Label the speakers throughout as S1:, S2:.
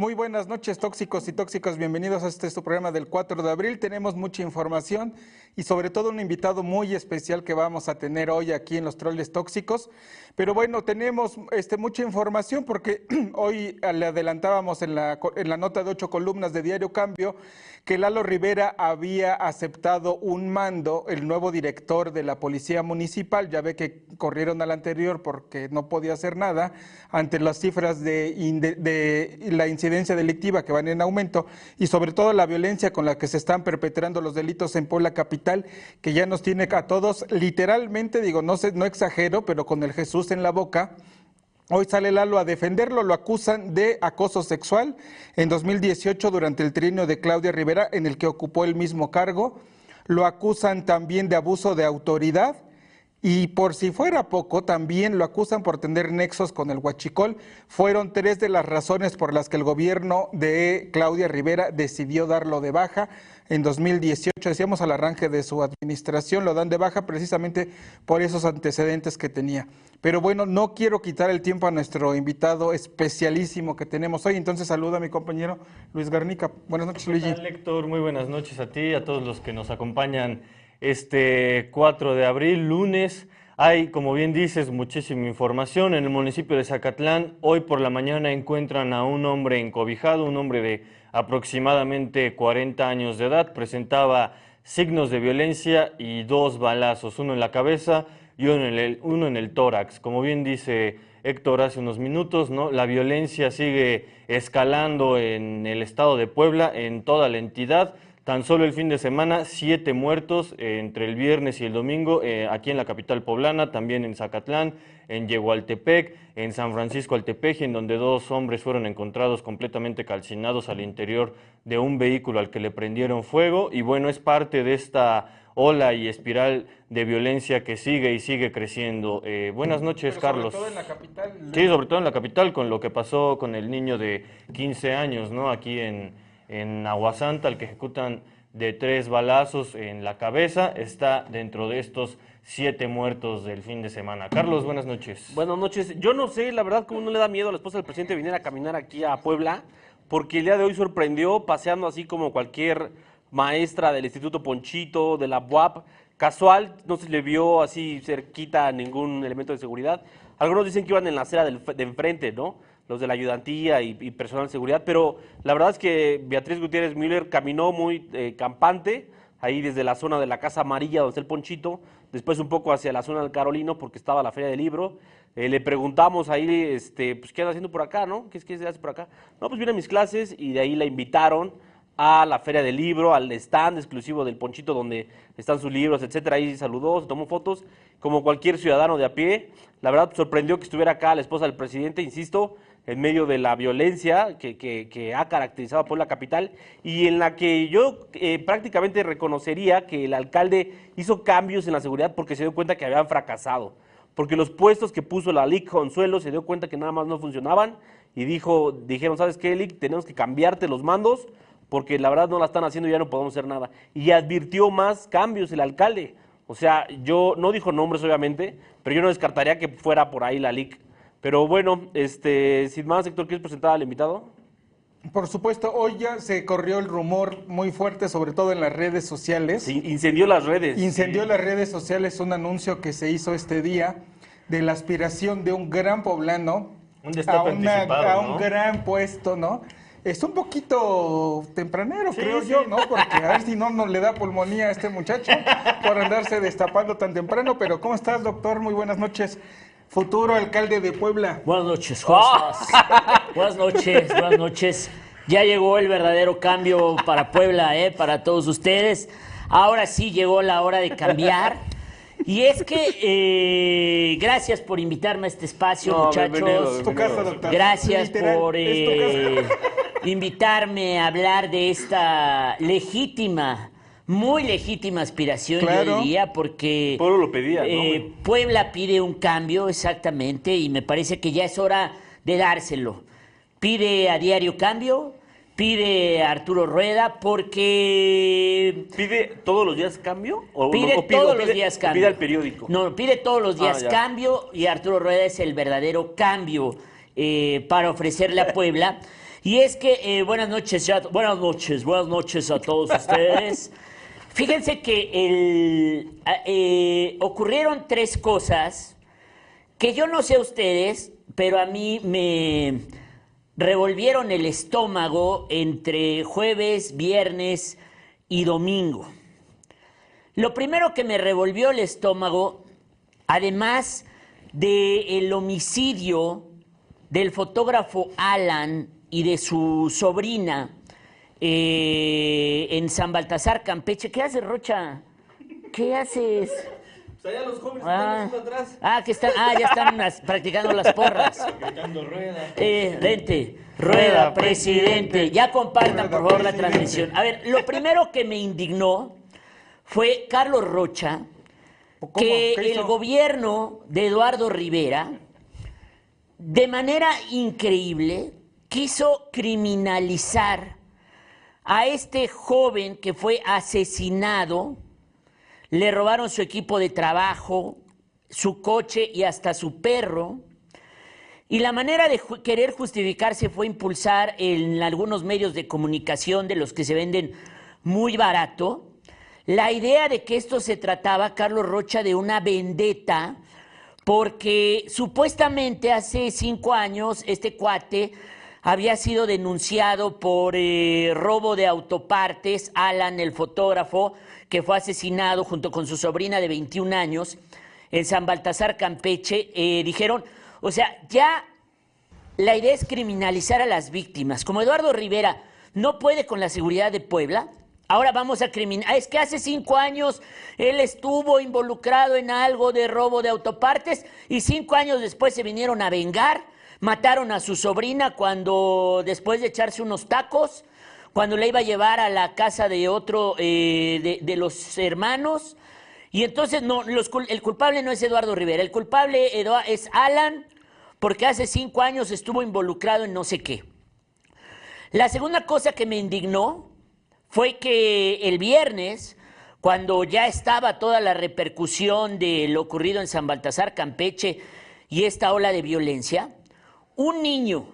S1: Muy buenas noches, tóxicos y tóxicos. Bienvenidos a este su programa del 4 de abril. Tenemos mucha información y sobre todo un invitado muy especial que vamos a tener hoy aquí en los Troles Tóxicos. Pero bueno, tenemos este, mucha información porque hoy le adelantábamos en la, en la nota de ocho columnas de Diario Cambio que Lalo Rivera había aceptado un mando, el nuevo director de la Policía Municipal. Ya ve que corrieron al anterior porque no podía hacer nada ante las cifras de, de la incidencia delictiva que van en aumento y sobre todo la violencia con la que se están perpetrando los delitos en Puebla Capital, que ya nos tiene a todos literalmente, digo, no, sé, no exagero, pero con el Jesús en la boca. Hoy sale Lalo a defenderlo, lo acusan de acoso sexual en 2018 durante el trienio de Claudia Rivera, en el que ocupó el mismo cargo. Lo acusan también de abuso de autoridad y por si fuera poco, también lo acusan por tener nexos con el huachicol. Fueron tres de las razones por las que el gobierno de Claudia Rivera decidió darlo de baja. En 2018, decíamos al arranque de su administración, lo dan de baja precisamente por esos antecedentes que tenía. Pero bueno, no quiero quitar el tiempo a nuestro invitado especialísimo que tenemos hoy. Entonces saluda a mi compañero Luis Garnica. Buenas noches, Luigi.
S2: Héctor, muy buenas noches a ti, a todos los que nos acompañan este 4 de abril, lunes. Hay, como bien dices, muchísima información. En el municipio de Zacatlán, hoy por la mañana encuentran a un hombre encobijado, un hombre de aproximadamente 40 años de edad. Presentaba signos de violencia y dos balazos, uno en la cabeza y uno en el, uno en el tórax. Como bien dice Héctor hace unos minutos, ¿no? la violencia sigue escalando en el estado de Puebla, en toda la entidad. Tan solo el fin de semana, siete muertos eh, entre el viernes y el domingo, eh, aquí en la capital poblana, también en Zacatlán, en Yehualtepec, en San Francisco Altepeji, en donde dos hombres fueron encontrados completamente calcinados al interior de un vehículo al que le prendieron fuego. Y bueno, es parte de esta ola y espiral de violencia que sigue y sigue creciendo. Eh, buenas noches, Carlos.
S1: Sobre todo en la capital.
S2: Sí, sobre todo en la capital, con lo que pasó con el niño de 15 años, ¿no? Aquí en en Aguasanta, al que ejecutan de tres balazos en la cabeza, está dentro de estos siete muertos del fin de semana. Carlos, buenas noches.
S3: Buenas noches. Yo no sé, la verdad, cómo no le da miedo a la esposa del presidente venir a caminar aquí a Puebla, porque el día de hoy sorprendió paseando así como cualquier maestra del Instituto Ponchito, de la BUAP, casual, no se le vio así cerquita ningún elemento de seguridad. Algunos dicen que iban en la acera de enfrente, ¿no? Los de la ayudantía y, personal de seguridad, pero la verdad es que Beatriz Gutiérrez Müller caminó muy eh, campante, ahí desde la zona de la Casa Amarilla, donde está el Ponchito, después un poco hacia la zona del Carolino, porque estaba la Feria del Libro. Eh, le preguntamos ahí, este, pues, ¿qué anda haciendo por acá, no? ¿Qué, es, ¿Qué se hace por acá? No, pues viene a mis clases y de ahí la invitaron a la Feria del Libro, al stand exclusivo del Ponchito donde están sus libros, etcétera. Ahí saludó, tomó fotos, como cualquier ciudadano de a pie. La verdad sorprendió que estuviera acá la esposa del presidente, insisto, en medio de la violencia que, ha caracterizado a Puebla Capital y en la que yo eh, prácticamente reconocería que el alcalde hizo cambios en la seguridad porque se dio cuenta que habían fracasado. Porque los puestos que puso la LIC Consuelo se dio cuenta que nada más no funcionaban y dijo, dijeron, ¿sabes qué, LIC? Tenemos que cambiarte los mandos porque la verdad no la están haciendo y ya no podemos hacer nada. Y advirtió más cambios el alcalde. O sea, yo no dijo nombres obviamente, pero yo no descartaría que fuera por ahí la LIC pero bueno, este, sin más, Héctor, ¿quieres presentar al invitado?
S1: Por supuesto, hoy ya se corrió el rumor muy fuerte, sobre todo en las redes sociales.
S3: Sí, incendió las redes.
S1: Incendió las redes sociales un anuncio que se hizo este día de la aspiración de un gran poblano
S2: a,
S1: a un gran puesto, ¿no? Es un poquito tempranero, creo yo, ¿no? Porque a ver si no nos le da pulmonía a este muchacho por andarse destapando tan temprano. Pero ¿cómo estás, doctor? Muy buenas noches futuro alcalde de Puebla.
S4: Buenas noches, José. buenas noches, buenas noches. Ya llegó el verdadero cambio para Puebla, ¿eh? para todos ustedes. Ahora sí llegó la hora de cambiar. Y es que eh, gracias por invitarme a este espacio, muchachos.
S1: Tu casa, doctor.
S4: Gracias por eh, invitarme a hablar de esta legítima muy legítima aspiración, yo diría, porque
S3: Puebla lo pedía,
S4: eh, Puebla pide un cambio, exactamente, y me parece que ya es hora de dárselo. Pide a diario cambio, pide a Arturo Rueda, porque...
S3: ¿Pide todos los días cambio?
S4: ¿O pide todos los días cambio.
S3: Pide al periódico.
S4: No, pide todos los días ah, cambio, y Arturo Rueda es el verdadero cambio eh, para ofrecerle a Puebla. Y es que, eh, buenas noches, ya, buenas noches, buenas noches a todos ustedes. Fíjense que eh, ocurrieron tres cosas que yo no sé ustedes, pero a mí me revolvieron el estómago entre jueves, viernes y domingo. Lo primero que me revolvió el estómago, además del homicidio del fotógrafo Alan y de su sobrina eh, en San Baltasar, Campeche. ¿Qué haces, Rocha? ¿Qué haces?
S3: Pues allá los jóvenes
S4: Ah,
S3: están atrás.
S4: ah, que están, ah, ya están las- practicando las porras.
S2: Gritando rueda.
S4: Eh, vente, rueda, presidente. Ya compartan, por favor, la transmisión. A ver, lo primero que me indignó fue Carlos Rocha,
S1: ¿Cómo?
S4: que
S1: ¿Qué
S4: el gobierno de Eduardo Rivera, de manera increíble, quiso criminalizar a este joven que fue asesinado, le robaron su equipo de trabajo, su coche y hasta su perro. Y la manera de querer justificarse fue impulsar en algunos medios de comunicación de los que se venden muy barato la idea de que esto se trataba, Carlos Rocha, de una vendetta, porque supuestamente hace cinco años este cuate había sido denunciado por eh, robo de autopartes, Alan, el fotógrafo, que fue asesinado junto con su sobrina de 21 años en San Baltasar, Campeche. Eh, dijeron, o sea, ya la idea es criminalizar a las víctimas. Como Eduardo Rivera no puede con la seguridad de Puebla, ahora vamos a criminalizar. Es que hace cinco años él estuvo involucrado en algo de robo de autopartes y cinco años después se vinieron a vengar. Mataron a su sobrina cuando, después de echarse unos tacos, cuando la iba a llevar a la casa de otro eh, de, los hermanos. Y entonces no, el culpable no es Eduardo Rivera, el culpable es Alan, porque hace cinco años estuvo involucrado en no sé qué. La segunda cosa que me indignó fue que el viernes, cuando ya estaba toda la repercusión de lo ocurrido en San Baltasar, Campeche y esta ola de violencia, un niño,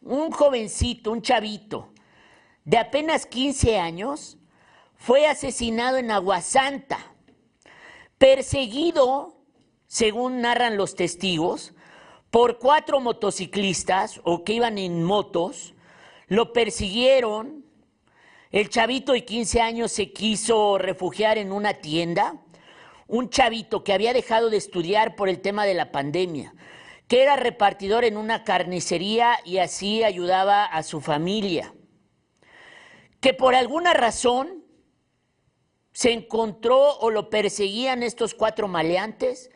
S4: un jovencito, un chavito de apenas 15 años, fue asesinado en Aguasanta, perseguido, según narran los testigos, por cuatro motociclistas o que iban en motos, lo persiguieron, el chavito de 15 años se quiso refugiar en una tienda, un chavito que había dejado de estudiar por el tema de la pandemia, que era repartidor en una carnicería y así ayudaba a su familia, que por alguna razón se encontró o lo perseguían estos cuatro maleantes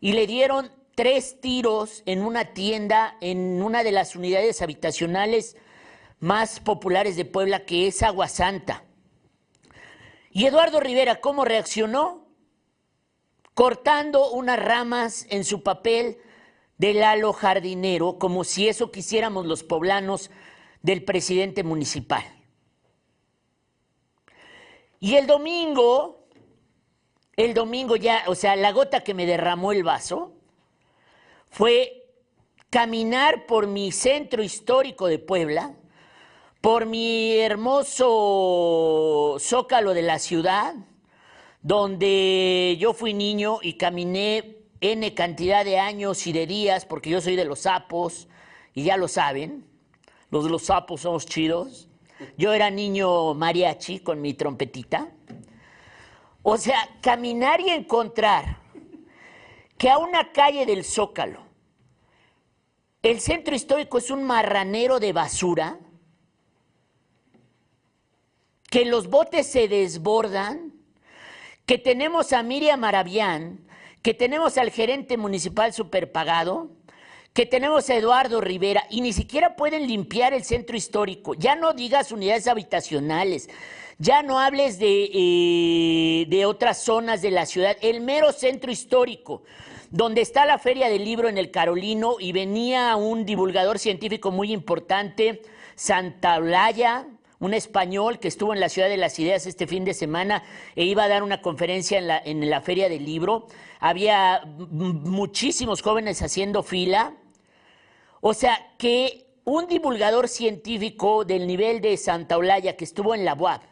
S4: y le dieron tres tiros en una tienda, en una de las unidades habitacionales más populares de Puebla, que es Agua Santa. Y Eduardo Rivera, ¿cómo reaccionó? Cortando unas ramas en su papel de Lalo Jardinero, como si eso quisiéramos los poblanos del presidente municipal. Y el domingo, el domingo ya, o sea, la gota que me derramó el vaso fue caminar por mi centro histórico de Puebla, por mi hermoso zócalo de la ciudad, donde yo fui niño y caminé N cantidad de años y de días, porque yo soy de los sapos, y ya lo saben, los de los sapos somos chidos. Yo era niño mariachi con mi trompetita. O sea, caminar y encontrar que a una calle del Zócalo, el centro histórico es un marranero de basura, que los botes se desbordan, que tenemos a Miriam Maravián, que tenemos al gerente municipal superpagado, que tenemos a Eduardo Rivera y ni siquiera pueden limpiar el centro histórico. Ya no digas unidades habitacionales, ya no hables de, eh, de otras zonas de la ciudad, el mero centro histórico, donde está la Feria del Libro en el Carolino y venía un divulgador científico muy importante, Santa Olaya, un español que estuvo en la Ciudad de las Ideas este fin de semana e iba a dar una conferencia en la, en la Feria del Libro. Había muchísimos jóvenes haciendo fila. O sea, que un divulgador científico del nivel de Santa Olaya que estuvo en la UAP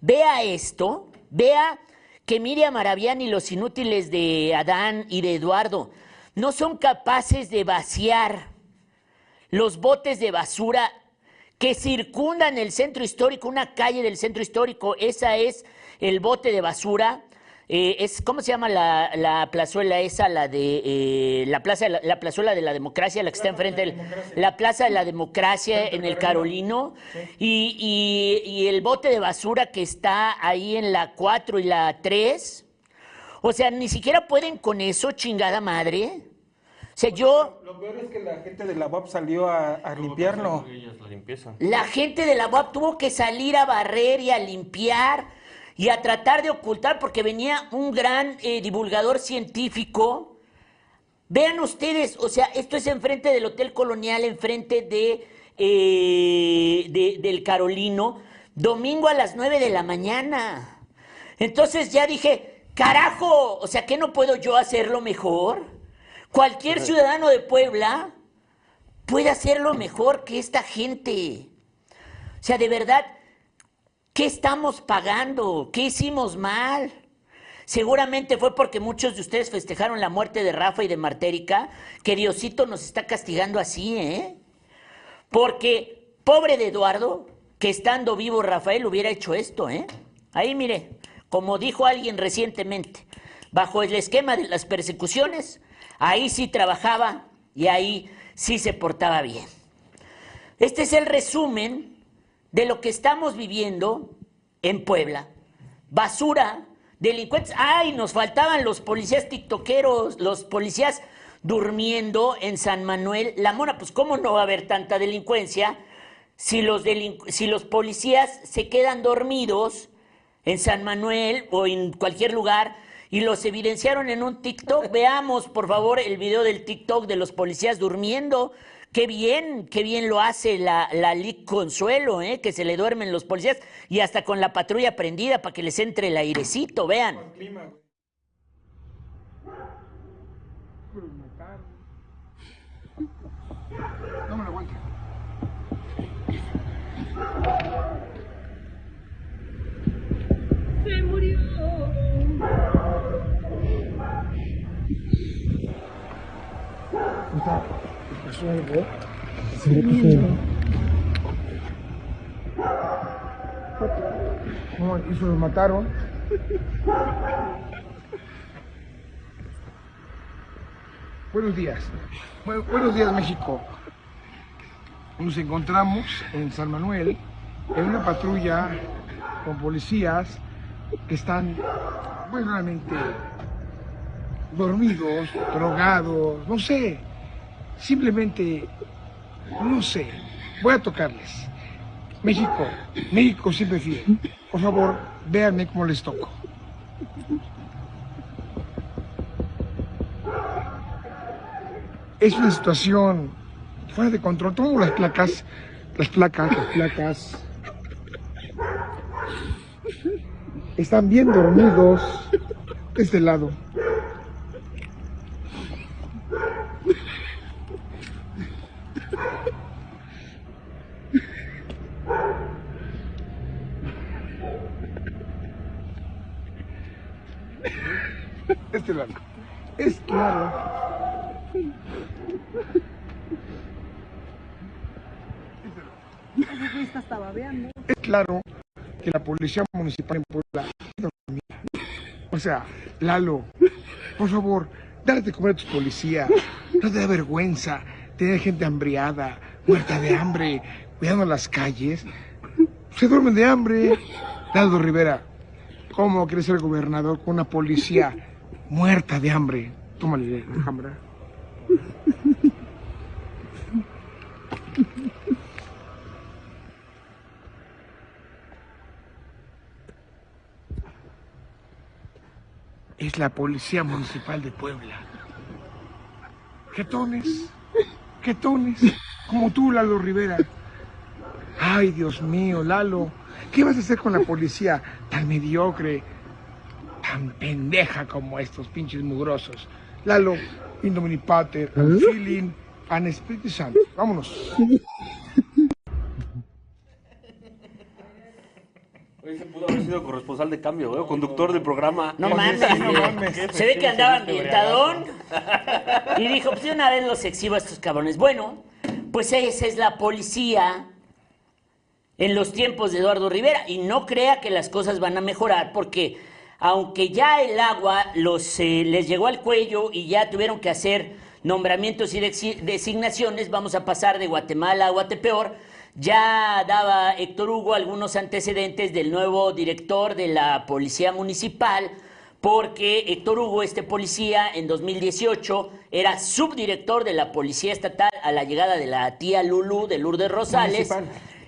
S4: vea esto, vea que Miriam Arabián y los inútiles de Adán y de Eduardo no son capaces de vaciar los botes de basura que circundan el centro histórico, una calle del centro histórico, esa es el bote de basura eh, es, ¿Cómo se llama la, la plazuela esa? La de eh, la plaza la, la, plazuela de la democracia, la que está enfrente de la plaza de la democracia en el Carolino. Y, y, y, el bote de basura que está ahí en la 4 y la 3. O sea, ni siquiera pueden con eso, chingada madre. O sea, yo...
S1: Lo peor es que la gente de la UAP salió a, a limpiarlo.
S4: La gente de la UAP tuvo que salir a barrer y a limpiar y a tratar de ocultar, porque venía un gran eh, divulgador científico. Vean ustedes, o sea, esto es enfrente del Hotel Colonial, enfrente de, eh, de, del Carolino, domingo a las 9 de la mañana. Entonces ya dije, carajo, o sea, ¿qué no puedo yo hacerlo mejor? Cualquier ciudadano de Puebla puede hacerlo mejor que esta gente. O sea, de verdad, ¿Qué estamos pagando? ¿Qué hicimos mal? Seguramente fue porque muchos de ustedes festejaron la muerte de Rafa y de Martérica, que Diosito nos está castigando así, ¿eh? Porque pobre de Eduardo, que estando vivo Rafael hubiera hecho esto, ¿eh? Ahí mire, como dijo alguien recientemente, bajo el esquema de las persecuciones, ahí sí trabajaba y ahí sí se portaba bien. Este es el resumen de lo que estamos viviendo en Puebla. Basura, delincuentes. ¡Ay! Nos faltaban los policías tiktokeros, los policías durmiendo en San Manuel. La Mona, pues ¿cómo no va a haber tanta delincuencia si los, si los policías se quedan dormidos en San Manuel o en cualquier lugar y los evidenciaron en un TikTok? Veamos, por favor, el video del TikTok de los policías durmiendo. Qué bien, qué bien lo hace la, la LIC Consuelo, ¿eh? que se le duermen los policías y hasta con la patrulla prendida para que les entre el airecito, vean. No me lo aguanto. Se murió.
S5: Pasó algo? ¿Se le pasó ¿Cómo hizo? Lo mataron. Buenos días. Bu buenos días, México. Nos encontramos en San Manuel en una patrulla con policías que están, bueno, realmente dormidos, drogados, no sé, simplemente, no sé, voy a tocarles. México, México siempre fiel. Por favor, véanme cómo les toco. Es una situación fuera de control. Tomo las placas, las placas, las placas. Están bien dormidos de este lado. Este lado. Es claro. Es claro que la policía municipal en Puebla o sea, Lalo, por favor, dale de comer a tus policías. No te da vergüenza tener gente hambriada, muerta de hambre, cuidando las calles. Se duermen de hambre. Lalo Rivera, ¿cómo quiere ser gobernador con una policía muerta de hambre? Tómale cámara. Es la Policía Municipal de Puebla. Jetones, jetones, como tú, Lalo Rivera. Ay, Dios mío, Lalo, ¿qué vas a hacer con la policía tan mediocre, tan pendeja como estos pinches mugrosos? Lalo, Indomini Pater, feeling, An Espíritu Santo. Vámonos.
S3: Oye, se pudo haber sido corresponsal de cambio, ¿eh? conductor del programa.
S4: No mames,
S1: no mames.
S4: Se ve que andaba ambientadón. Y dijo, pues de una vez los exhibo a estos cabrones. Bueno, pues esa es la policía en los tiempos de Eduardo Rivera. Y no crea que las cosas van a mejorar, porque aunque ya el agua los, eh, les llegó al cuello y ya tuvieron que hacer nombramientos y designaciones, vamos a pasar de Guatemala a Guatepeor. Ya daba Héctor Hugo algunos antecedentes del nuevo director de la Policía Municipal, porque Héctor Hugo, este policía, en 2018 era subdirector de la Policía Estatal a la llegada de la tía Lulú de Lourdes Rosales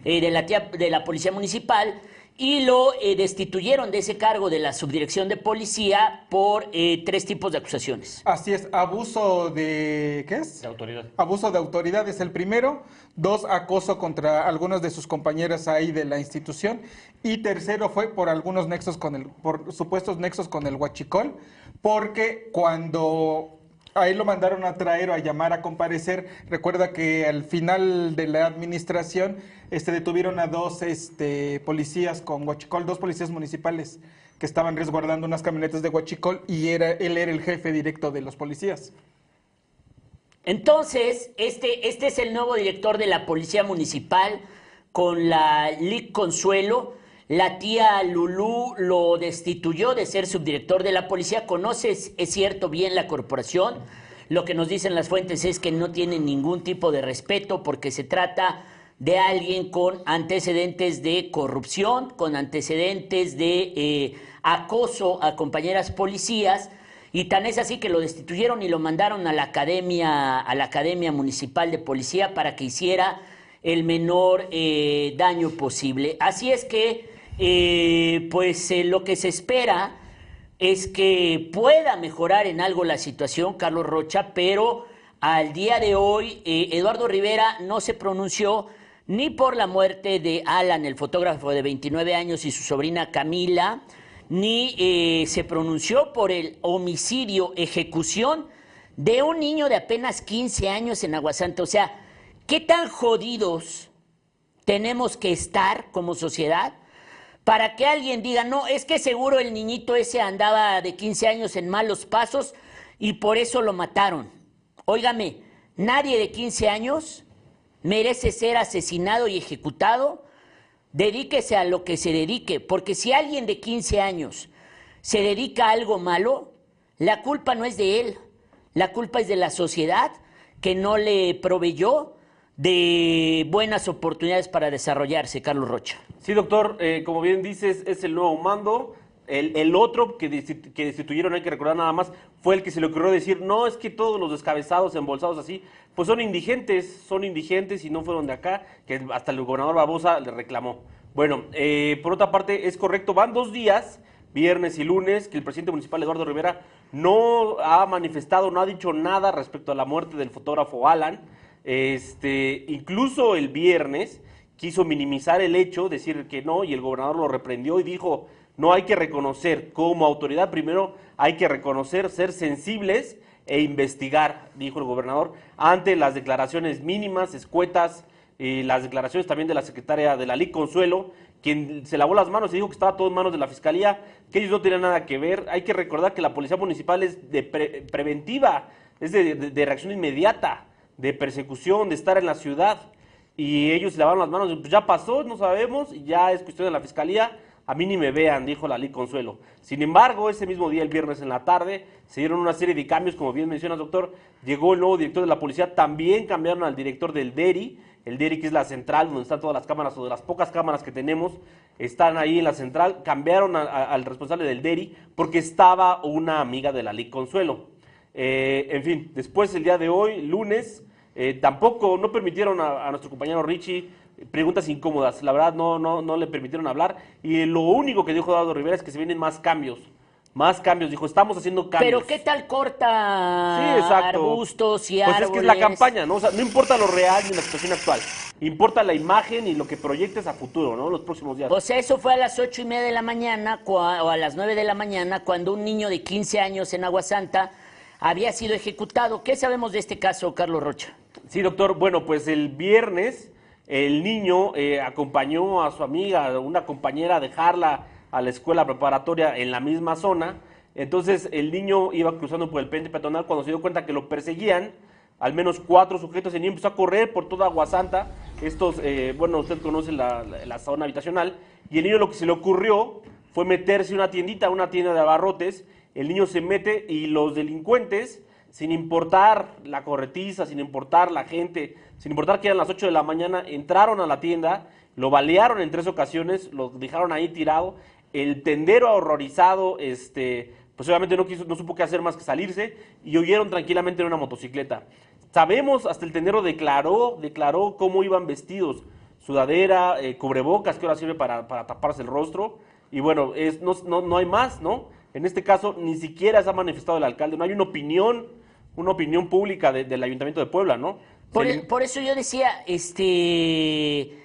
S4: eh, de, la tía- de la Policía Municipal y lo eh, destituyeron de ese cargo de la Subdirección de Policía por eh, tres tipos de acusaciones.
S1: Así es, abuso de... ¿Qué es?
S2: De autoridad.
S1: Abuso de autoridad es el primero. Dos, acoso contra algunos de sus compañeros ahí de la institución. Y tercero fue por algunos nexos con el, por supuestos nexos con el huachicol, porque cuando a él lo mandaron a traer o a llamar a comparecer, recuerda que al final de la administración este, detuvieron a dos este, policías con huachicol, dos policías municipales que estaban resguardando unas camionetas de huachicol y era, él era el jefe directo de los policías.
S4: Entonces, este, este es el nuevo director de la Policía Municipal con la LIC Consuelo. La tía Lulú lo destituyó de ser subdirector de la policía. Conoces, es cierto, bien la corporación. Lo que nos dicen las fuentes es que no tiene ningún tipo de respeto porque se trata de alguien con antecedentes de corrupción, con antecedentes de eh, acoso a compañeras policías. Y tan es así que lo destituyeron y lo mandaron a la academia, a la academia municipal de policía para que hiciera el menor eh, daño posible. Así es que, eh, pues eh, lo que se espera es que pueda mejorar en algo la situación, Carlos Rocha, pero al día de hoy eh, Eduardo Rivera no se pronunció ni por la muerte de Alan, el fotógrafo de 29 años, y su sobrina Camila, ni eh, se pronunció por el homicidio, ejecución de un niño de apenas 15 años en Aguasanta. O sea, ¿qué tan jodidos tenemos que estar como sociedad para que alguien diga, no, es que seguro el niñito ese andaba de 15 años en malos pasos y por eso lo mataron? Óigame, nadie de 15 años merece ser asesinado y ejecutado dedíquese a lo que se dedique, porque si alguien de 15 años se dedica a algo malo, la culpa no es de él, la culpa es de la sociedad que no le proveyó de buenas oportunidades para desarrollarse, Carlos Rocha.
S3: Sí, doctor, eh, como bien dices, es el nuevo mando. El, el otro que, desti- que destituyeron, hay que recordar nada más, fue el que se le ocurrió decir, no, es que todos los descabezados, embolsados así, pues son indigentes, son indigentes y no fueron de acá, que hasta el gobernador Barbosa le reclamó. Bueno, eh, por otra parte, es correcto, van dos días, viernes y lunes, que el presidente municipal Eduardo Rivera no ha manifestado, no ha dicho nada respecto a la muerte del fotógrafo Alan. Este, incluso el viernes quiso minimizar el hecho, decir que no, y el gobernador lo reprendió y dijo, no hay que reconocer, como autoridad primero hay que reconocer, ser sensibles e investigar, dijo el gobernador, ante las declaraciones mínimas, escuetas, y las declaraciones también de la secretaria de la LIC Consuelo, quien se lavó las manos y dijo que estaba todo en manos de la fiscalía, que ellos no tenían nada que ver. Hay que recordar que la policía municipal es de pre- preventiva, es de reacción inmediata, de persecución, de estar en la ciudad. Y ellos lavaron las manos, pues ya pasó, no sabemos, ya es cuestión de la fiscalía. A mí ni me vean, dijo la LIC Consuelo. Sin embargo, ese mismo día, el viernes en la tarde, se dieron una serie de cambios, como bien mencionas, doctor. Llegó el nuevo director de la policía, también cambiaron al director del DERI. El DERI, que es la central donde están todas las cámaras, o de las pocas cámaras que tenemos, están ahí en la central. Cambiaron al responsable del DERI porque estaba una amiga de la LIC Consuelo. Eh, en fin, después el día de hoy, lunes, eh, tampoco no permitieron a, a nuestro compañero Richie preguntas incómodas. La verdad, no, no, no le permitieron hablar. Y lo único que dijo Eduardo Rivera es que se vienen más cambios. Más cambios. Dijo, estamos haciendo cambios.
S4: Pero ¿qué tal corta
S3: Sí, exacto.
S4: arbustos y
S3: pues
S4: árboles?
S3: es que es la campaña, ¿no? O sea, no importa lo real ni la situación actual. Importa la imagen y lo que proyectes a futuro, ¿no? Los próximos días.
S4: O sea, eso fue a las ocho y media de la mañana o a las nueve de la mañana cuando un niño de 15 años en Aguasanta había sido ejecutado. ¿Qué sabemos de este caso, Carlos Rocha?
S3: Sí, doctor. Bueno, pues el viernes el niño eh, acompañó a su amiga, una compañera, a dejarla a la escuela preparatoria en la misma zona. Entonces el niño iba cruzando por el puente peatonal cuando se dio cuenta que lo perseguían. Al menos cuatro sujetos. El niño empezó a correr por toda Aguasanta. Estos, eh, bueno, usted conoce la, zona habitacional. Y el niño lo que se le ocurrió fue meterse a una tiendita, una tienda de abarrotes. El niño se mete y los delincuentes, sin importar la corretiza, sin importar la gente, sin importar que eran las 8 de la mañana, entraron a la tienda, lo balearon en tres ocasiones, lo dejaron ahí tirado. El tendero horrorizado, este, pues obviamente no, quiso, no supo qué hacer más que salirse y huyeron tranquilamente en una motocicleta. Sabemos, hasta el tendero declaró, declaró cómo iban vestidos, sudadera, eh, cubrebocas, que ahora sirve para, taparse el rostro. Y bueno, es, no, no, no hay más, ¿no? En este caso, ni siquiera se ha manifestado el alcalde, no hay una opinión, una opinión pública de- del Ayuntamiento de Puebla, ¿no?
S4: Por, por eso yo decía, este,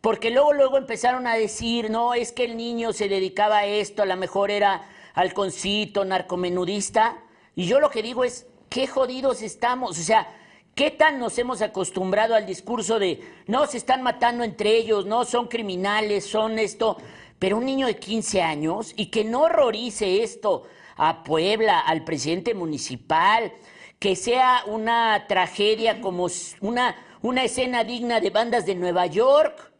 S4: porque luego luego empezaron a decir, no, es que el niño se dedicaba a esto, a lo mejor era halconcito, narcomenudista, y yo lo que digo es, qué jodidos estamos, o sea, qué tan nos hemos acostumbrado al discurso de, no, se están matando entre ellos, no, son criminales, son esto, pero un niño de 15 años y que no horrorice esto a Puebla, al presidente municipal, que sea una tragedia como una, una escena digna de bandas de Nueva York,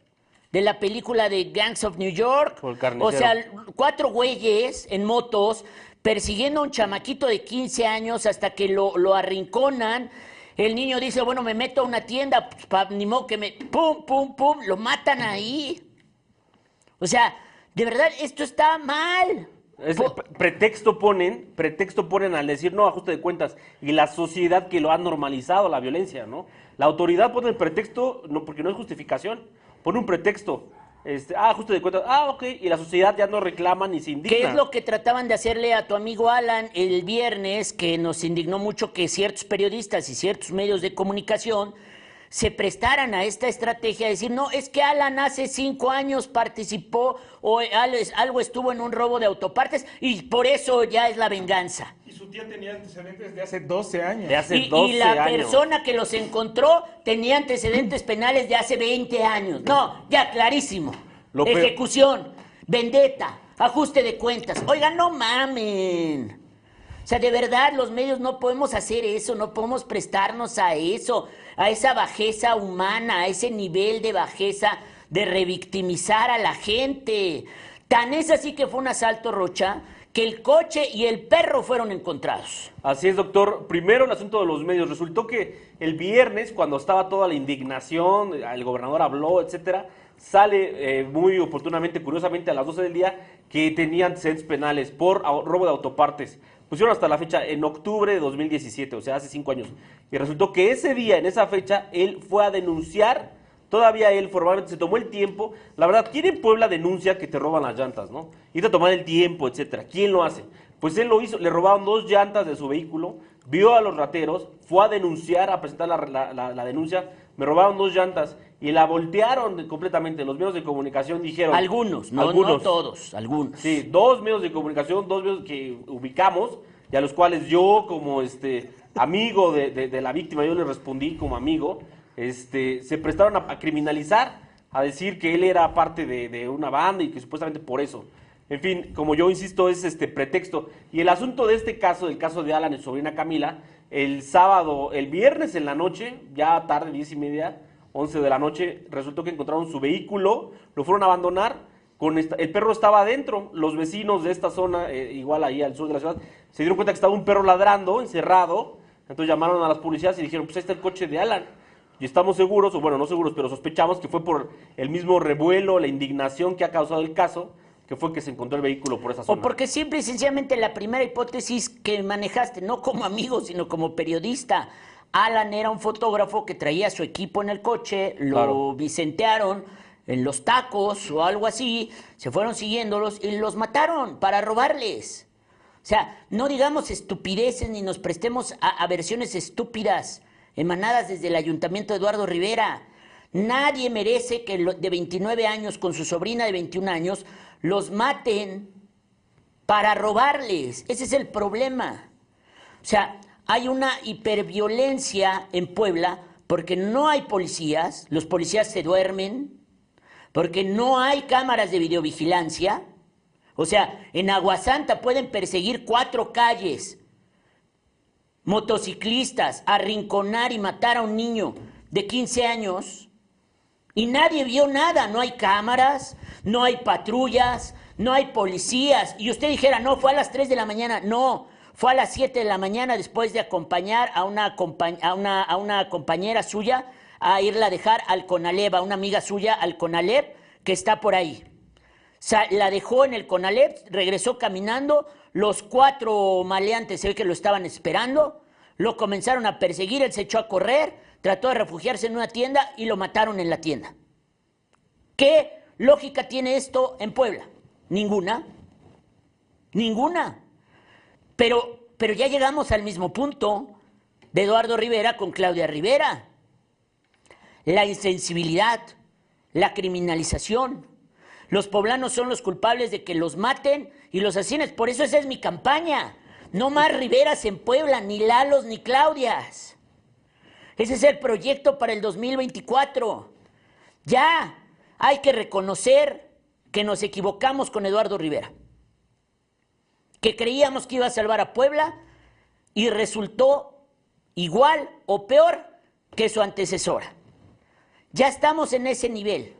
S4: de la película de Gangs of New York. O sea, cuatro güeyes en motos persiguiendo a un chamaquito de 15 años hasta que lo, lo arrinconan. El niño dice, bueno, me meto a una tienda, pues, pa- ni modo que me... ¡Pum, pum, pum! Lo matan ahí. O sea, de verdad, esto está mal.
S3: Es- pretexto ponen, pretexto ponen al decir no ajuste de cuentas y la sociedad que lo ha normalizado la violencia, ¿no? La autoridad pone el pretexto, no porque no es justificación, pone un pretexto, este, ah, ajuste de cuentas, ah, ok, y la sociedad ya no reclama ni se indigna.
S4: ¿Qué es lo que trataban de hacerle a tu amigo Alan el viernes, que nos indignó mucho que ciertos periodistas y ciertos medios de comunicación se prestaran a esta estrategia de decir, no, es que Alan hace cinco años participó o al- algo estuvo en un robo de autopartes y por eso ya es la venganza.
S1: Y su tía tenía antecedentes de hace 12 años.
S3: De hace
S4: Y, y
S3: 12
S4: la
S3: años.
S4: persona que los encontró tenía antecedentes penales de hace 20 años. No, ya clarísimo.
S3: Lo
S4: Ejecución, vendetta, ajuste de cuentas. Oigan, no mamen. O sea, de verdad, los medios no podemos hacer eso, no podemos prestarnos a eso, a esa bajeza humana, a ese nivel de bajeza de revictimizar a la gente. Tan es así que fue un asalto, Rocha, que el coche y el perro fueron encontrados.
S3: Así es, doctor. Primero el asunto de los medios. Resultó que el viernes, cuando estaba toda la indignación, el gobernador habló, etcétera, sale eh, muy oportunamente, curiosamente, a las 12 del día, que tenía antecedentes penales por robo de autopartes. Pusieron hasta la fecha en octubre de 2017, o sea, hace cinco años. Y resultó que ese día, en esa fecha, él fue a denunciar Todavía él formalmente se tomó el tiempo. La verdad, ¿quién en Puebla denuncia que te roban las llantas, no? Y te tomar el tiempo, etcétera. ¿Quién lo hace? Pues él lo hizo, le robaron dos llantas de su vehículo, vio a los rateros, fue a denunciar, a presentar la- la denuncia, me robaron dos llantas y la voltearon completamente. Los medios de comunicación dijeron...
S4: Algunos, no, no
S3: Algunos.
S4: todos, algunos.
S3: Sí, dos medios de comunicación, dos medios que ubicamos y a los cuales yo como este amigo de, de- de la víctima, yo le respondí como amigo, este, se prestaron a, a criminalizar, a decir que él era parte de, de una banda y que supuestamente por eso. En fin, como yo insisto, es este pretexto. Y el asunto de este caso, del caso de Alan y su sobrina Camila, el sábado, el viernes en la noche, ya tarde, diez y media, 11 de la noche, resultó que encontraron su vehículo, lo fueron a abandonar, con esta- el perro estaba adentro. Los vecinos de esta zona, eh, igual ahí al sur de la ciudad, se dieron cuenta que estaba un perro ladrando, encerrado. Entonces llamaron a las policías y dijeron, pues ahí está el coche de Alan. Y estamos seguros, o bueno, no seguros, pero sospechamos que fue por el mismo revuelo, la indignación que ha causado el caso, que fue que se encontró el vehículo por esa zona.
S4: O porque simple y sencillamente la primera hipótesis que manejaste, no como amigo, sino como periodista. Alan era un fotógrafo que traía su equipo en el coche, lo
S3: Claro.
S4: vicentearon en los tacos o algo así, se fueron siguiéndolos y los mataron para robarles. O sea, no digamos estupideces ni nos prestemos a, a versiones estúpidas emanadas desde el ayuntamiento de Eduardo Rivera. Nadie merece que de 29 años con su sobrina de 21 años los maten para robarles. Ese es el problema. O sea, hay una hiperviolencia en Puebla porque no hay policías, los policías se duermen, porque no hay cámaras de videovigilancia. O sea, en Aguasanta pueden perseguir cuatro calles, motociclistas, arrinconar y matar a un niño de 15 años y nadie vio nada, no hay cámaras, no hay patrullas, no hay policías. Y usted dijera, no, fue a las 3 de la mañana. No, fue a las 7 de la mañana después de acompañar a una, a una, compañera suya a irla a dejar al Conalep, a una amiga suya al Conalep que está por ahí. la dejó en el Conalep, regresó caminando, los cuatro maleantes se que lo estaban esperando, lo comenzaron a perseguir, él se echó a correr, trató de refugiarse en una tienda y lo mataron en la tienda. ¿Qué lógica tiene esto en Puebla? Ninguna. Ninguna. Pero, pero ya llegamos al mismo punto de Eduardo Rivera con Claudia Rivera. La insensibilidad, la criminalización. Los poblanos son los culpables de que los maten y los asesinen. Por eso esa es mi campaña. No más Riveras en Puebla, ni Lalos, ni Claudias. Ese es el proyecto para el 2024. Ya hay que reconocer que nos equivocamos con Eduardo Rivera. Que creíamos que iba a salvar a Puebla y resultó igual o peor que su antecesora. Ya estamos en ese nivel.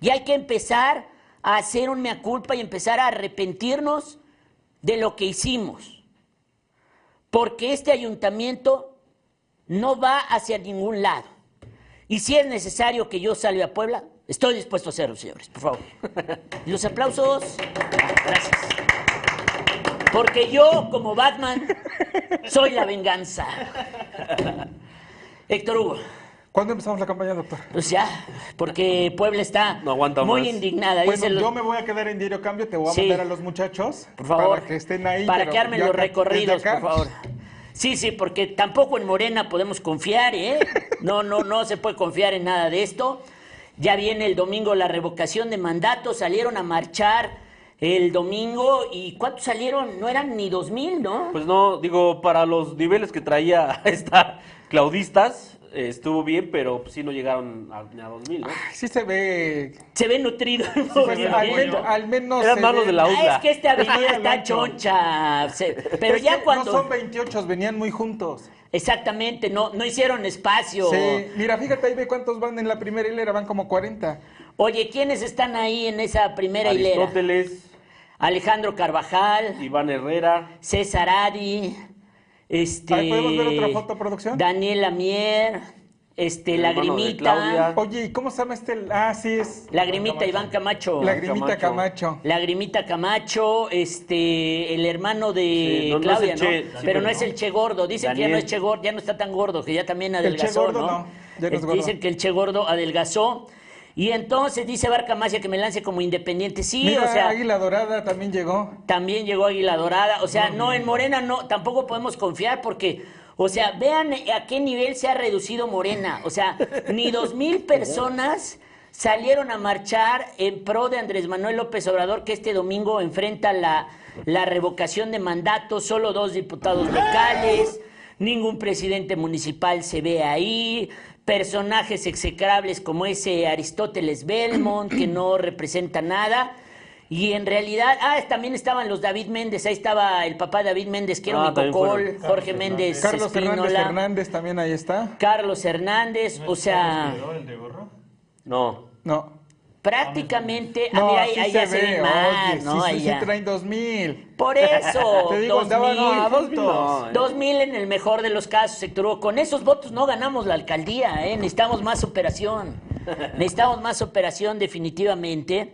S4: Y hay que empezar a hacer un mea culpa y empezar a arrepentirnos de lo que hicimos. Porque este ayuntamiento no va hacia ningún lado. Y si es necesario que yo salga a Puebla, estoy dispuesto a hacerlo, señores, por favor. Y los aplausos. Gracias. Porque yo, como Batman, soy la venganza. Héctor Hugo.
S1: ¿Cuándo empezamos la campaña, doctor?
S4: Pues ya, porque Puebla está
S3: No
S4: muy
S3: más.
S4: indignada.
S1: Bueno, yo me voy a quedar en diario cambio, te voy a
S4: Sí.
S1: mandar a los muchachos.
S4: Por favor.
S1: Para que estén ahí.
S4: Para que armen los recorridos, por favor. Sí, sí, porque tampoco en Morena podemos confiar, ¿eh? No, no, no se puede confiar en nada de esto. Ya viene el domingo la revocación de mandato, salieron a marchar el domingo y ¿cuántos salieron? No eran ni dos mil, ¿no?
S3: Pues no, digo, para los niveles que traía esta Claudistas, eh, estuvo bien, pero pues, sí no llegaron a, ni a 2000, ¿no?
S1: Sí se ve.
S4: Se ve nutrido
S1: al, men- al menos.
S3: Eran los
S1: ve-
S3: de la
S4: Ah,
S3: UDLA.
S4: es que esta avenida está choncha. se- pero
S1: Es
S4: ya cuando...
S1: No son 28, venían muy juntos.
S4: Exactamente, no, no hicieron espacio.
S1: Sí, mira, fíjate ahí ve cuántos van en la primera hilera, van como 40.
S4: Oye, ¿quiénes están ahí en esa primera hilera?
S3: Aristóteles,
S4: Alejandro Carvajal,
S3: Iván Herrera,
S4: César Adi, este...
S1: Ahí podemos ver otra foto, producción.
S4: Daniel Amier, este,
S3: El
S4: Lagrimita.
S1: Oye, ¿y cómo se llama este? Ah, sí, es
S4: Lagrimita Iván Camacho.
S1: Lagrimita Camacho.
S4: Lagrimita Camacho, este, el hermano de
S3: Sí, no- no es
S4: Claudia,
S3: el
S4: ¿no?
S3: Che, sí,
S4: pero no
S3: no.
S4: es el Che gordo. Dicen que ya no es Che gordo, ya no está tan gordo, que ya también
S1: Che
S4: adelgazó,
S1: gordo
S4: ¿no?
S1: no, ya no es
S4: Eh,
S1: gordo.
S4: Dicen que el Che gordo adelgazó. Y entonces dice Barcamacia que me lance como independiente. Sí,
S1: Mira,
S4: o sea,
S1: Águila Dorada también llegó.
S4: también llegó Águila Dorada. O sea, no, en Morena no, tampoco podemos confiar porque, o sea, vean a qué nivel se ha reducido Morena. O sea, ni dos mil personas salieron a marchar en pro de Andrés Manuel López Obrador, que este domingo enfrenta la, la revocación de mandato, solo dos diputados locales, ningún presidente municipal se ve ahí. Personajes execrables como ese Aristóteles Belmont, que no representa nada. Y en realidad, ah, también estaban los David Méndez, ahí estaba el papá de David Méndez, que era
S3: Ah,
S4: un Cocol. Jorge Méndez
S1: Carlos Hernández
S4: Espínola,
S1: Hernández también ahí está.
S4: Carlos Hernández, o sea,
S2: ¿El de gorro?
S3: no.
S1: No.
S4: Prácticamente,
S1: No,
S4: mira, ahí, ya se,
S1: ve,
S4: más,
S1: oye,
S4: ¿no?
S1: sí,
S4: Ahí
S1: sí,
S4: ya.
S1: sí traen 2000.
S4: Por eso,
S1: Te digo,
S4: dos
S1: andaban
S4: mil,
S1: a dos
S3: No, eh.
S4: Dos mil en el mejor de los casos, Héctor Hugo. Con esos votos no ganamos la alcaldía, ¿eh? necesitamos más operación. Necesitamos más operación definitivamente.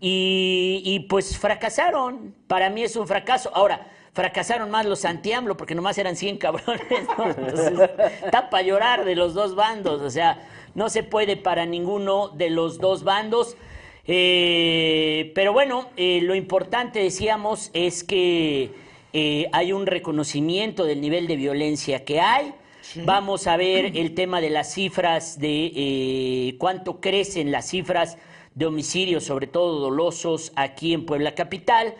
S4: Y, y, pues fracasaron. Para mí es un fracaso. Ahora, fracasaron más los anti-AMLO porque nomás eran 100 cabrones. ¿no? Entonces, está para llorar de los dos bandos. O sea, no se puede para ninguno de los dos bandos. Eh, pero bueno, eh, lo importante, decíamos, es que eh, hay un reconocimiento del nivel de violencia que hay. Vamos a ver el tema de las cifras, de cuánto crecen las cifras de homicidios, sobre todo dolosos, aquí en Puebla Capital.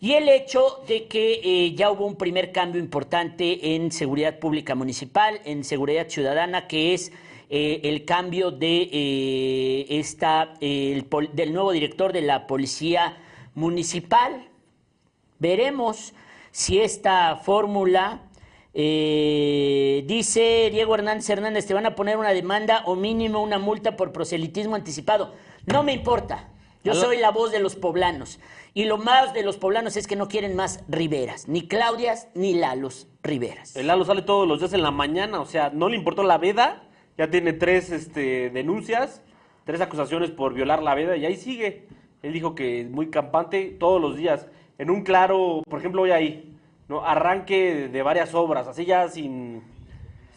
S4: y el hecho de que ya hubo un primer cambio importante en seguridad pública municipal, en seguridad ciudadana, que es eh, el cambio de eh, esta, el pol- del nuevo director de la policía municipal. Veremos si esta fórmula, eh, dice Diego Hernández Hernández, te van a poner una demanda o mínimo una multa por proselitismo anticipado. No me importa. Yo soy la voz de los poblanos. Y lo más de los poblanos es que no quieren más Riveras, ni Claudias, ni Lalos Riveras.
S3: El Lalo sale todos los días en la mañana, o sea, no le importó la veda, ya tiene tres este, denuncias, tres acusaciones por violar la veda y ahí sigue. Él dijo que es muy campante todos los días, en un claro, por ejemplo, hoy ahí, ¿no? Arranque de, de varias obras, así ya sin,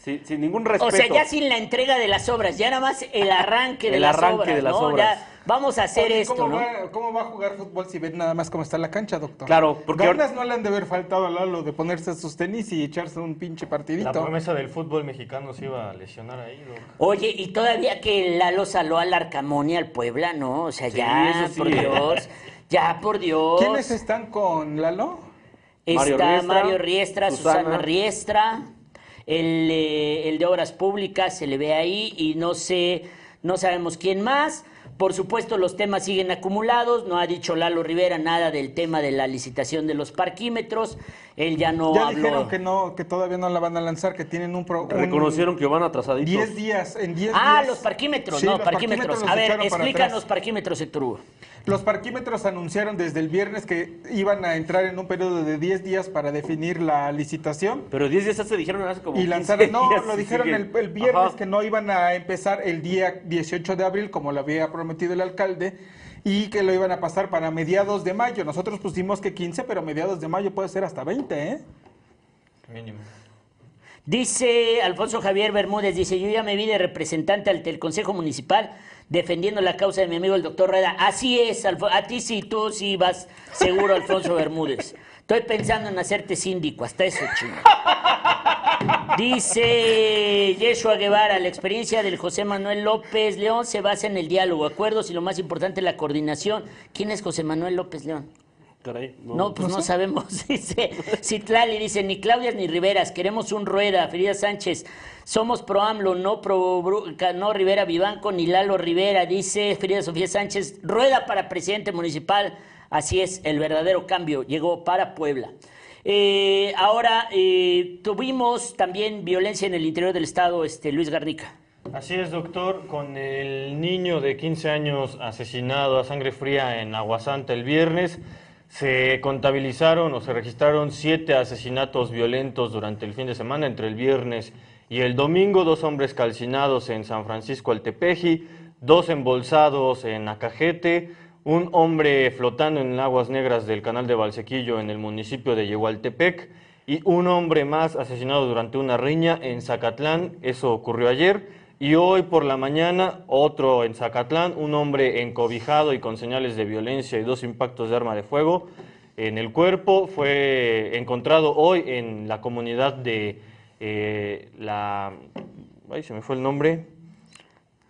S3: sin, sin ningún respeto.
S4: O sea, ya sin la entrega de las obras, ya nada más el arranque de
S3: El
S4: las
S3: arranque
S4: obras.
S3: de las
S4: ¿no?
S3: obras.
S4: Ya vamos a hacer
S1: Oye,
S4: esto,
S1: ¿cómo,
S4: ¿no?
S1: va, ¿Cómo va a jugar fútbol si ven nada más cómo está la cancha, doctor?
S3: Claro, porque
S1: Ganas no le han de haber faltado a Lalo de ponerse sus tenis y echarse un pinche
S2: La
S1: partidito.
S2: promesa del fútbol mexicano se iba a lesionar ahí, Doc.
S4: Oye, y todavía que Lalo saló al Arcamonia, al Puebla, ¿no? O sea,
S3: Sí,
S4: ya,
S3: eso sí.
S4: por Dios, ya, por Dios.
S1: ¿Quiénes están con Lalo?
S3: Mario
S4: Está
S3: Riestra,
S4: Mario Riestra, Susana,
S3: Susana.
S4: Riestra, el, eh, el de Obras Públicas se le ve ahí y no sé, no sabemos quién más. Por supuesto, los temas siguen acumulados. No ha dicho Lalo Rivera nada del tema de la licitación de los parquímetros. Él ya no
S1: ya
S4: habló.
S1: dijeron que no, que todavía no la van a lanzar, que tienen un pro, un-
S3: Reconocieron que van atrasaditos.
S1: 10 días, en 10
S4: Ah,
S1: días.
S4: los parquímetros,
S1: Sí,
S4: no,
S1: los
S4: parquímetros. A ver, explícanos parquímetros, Héctor Hugo.
S1: Los parquímetros anunciaron desde el viernes que iban a entrar en un periodo de 10 días para definir la licitación.
S3: Pero 10 días se dijeron hace como
S1: Y
S3: 15
S1: lanzaron, no,
S3: días
S1: lo dijeron el, el viernes
S3: Ajá.
S1: que no iban a empezar el día 18 de abril, como lo había prometido el alcalde, y que lo iban a pasar para mediados de mayo. Nosotros pusimos que 15, pero mediados de mayo puede ser hasta 20, ¿eh?
S2: Mínimo.
S4: Dice Alfonso Javier Bermúdez, dice, yo ya me vi de representante ante el Consejo Municipal defendiendo la causa de mi amigo el doctor Reda. Así es, Alfo- a ti sí, tú sí vas seguro, Alfonso Bermúdez. Estoy pensando en hacerte síndico, hasta eso, chino. Dice Yeshua Guevara, la experiencia del José Manuel López León se basa en el diálogo, acuerdos y lo más importante, la coordinación. ¿Quién es José Manuel López León?
S3: Caray, no.
S4: No, pues no, sabemos. Dice Citlali, dice ni Claudias ni Riveras, queremos un Rueda, Frida Sánchez. Somos pro AMLO, no pro no Rivera Vivanco ni Lalo Rivera, dice Frida Sofía Sánchez. Rueda para presidente municipal. Así es, el verdadero cambio llegó para Puebla. Eh, ahora, eh, tuvimos también violencia en el interior del estado, este Luis Garnica.
S2: Así es, doctor, con el niño de 15 años asesinado a sangre fría en Aguasanta el viernes, se contabilizaron o se registraron siete asesinatos violentos durante el fin de semana, entre el viernes y el domingo, dos hombres calcinados en San Francisco Altepeji, dos embolsados en Acajete, un hombre flotando en aguas negras del canal de Valsequillo en el municipio de Yehualtepec y un hombre más asesinado durante una riña en Zacatlán, eso ocurrió ayer. Y hoy por la mañana, otro en Zacatlán, un hombre encobijado y con señales de violencia y dos impactos de arma de fuego en el cuerpo. Fue encontrado hoy en la comunidad de eh, la... Ay, se me fue el nombre.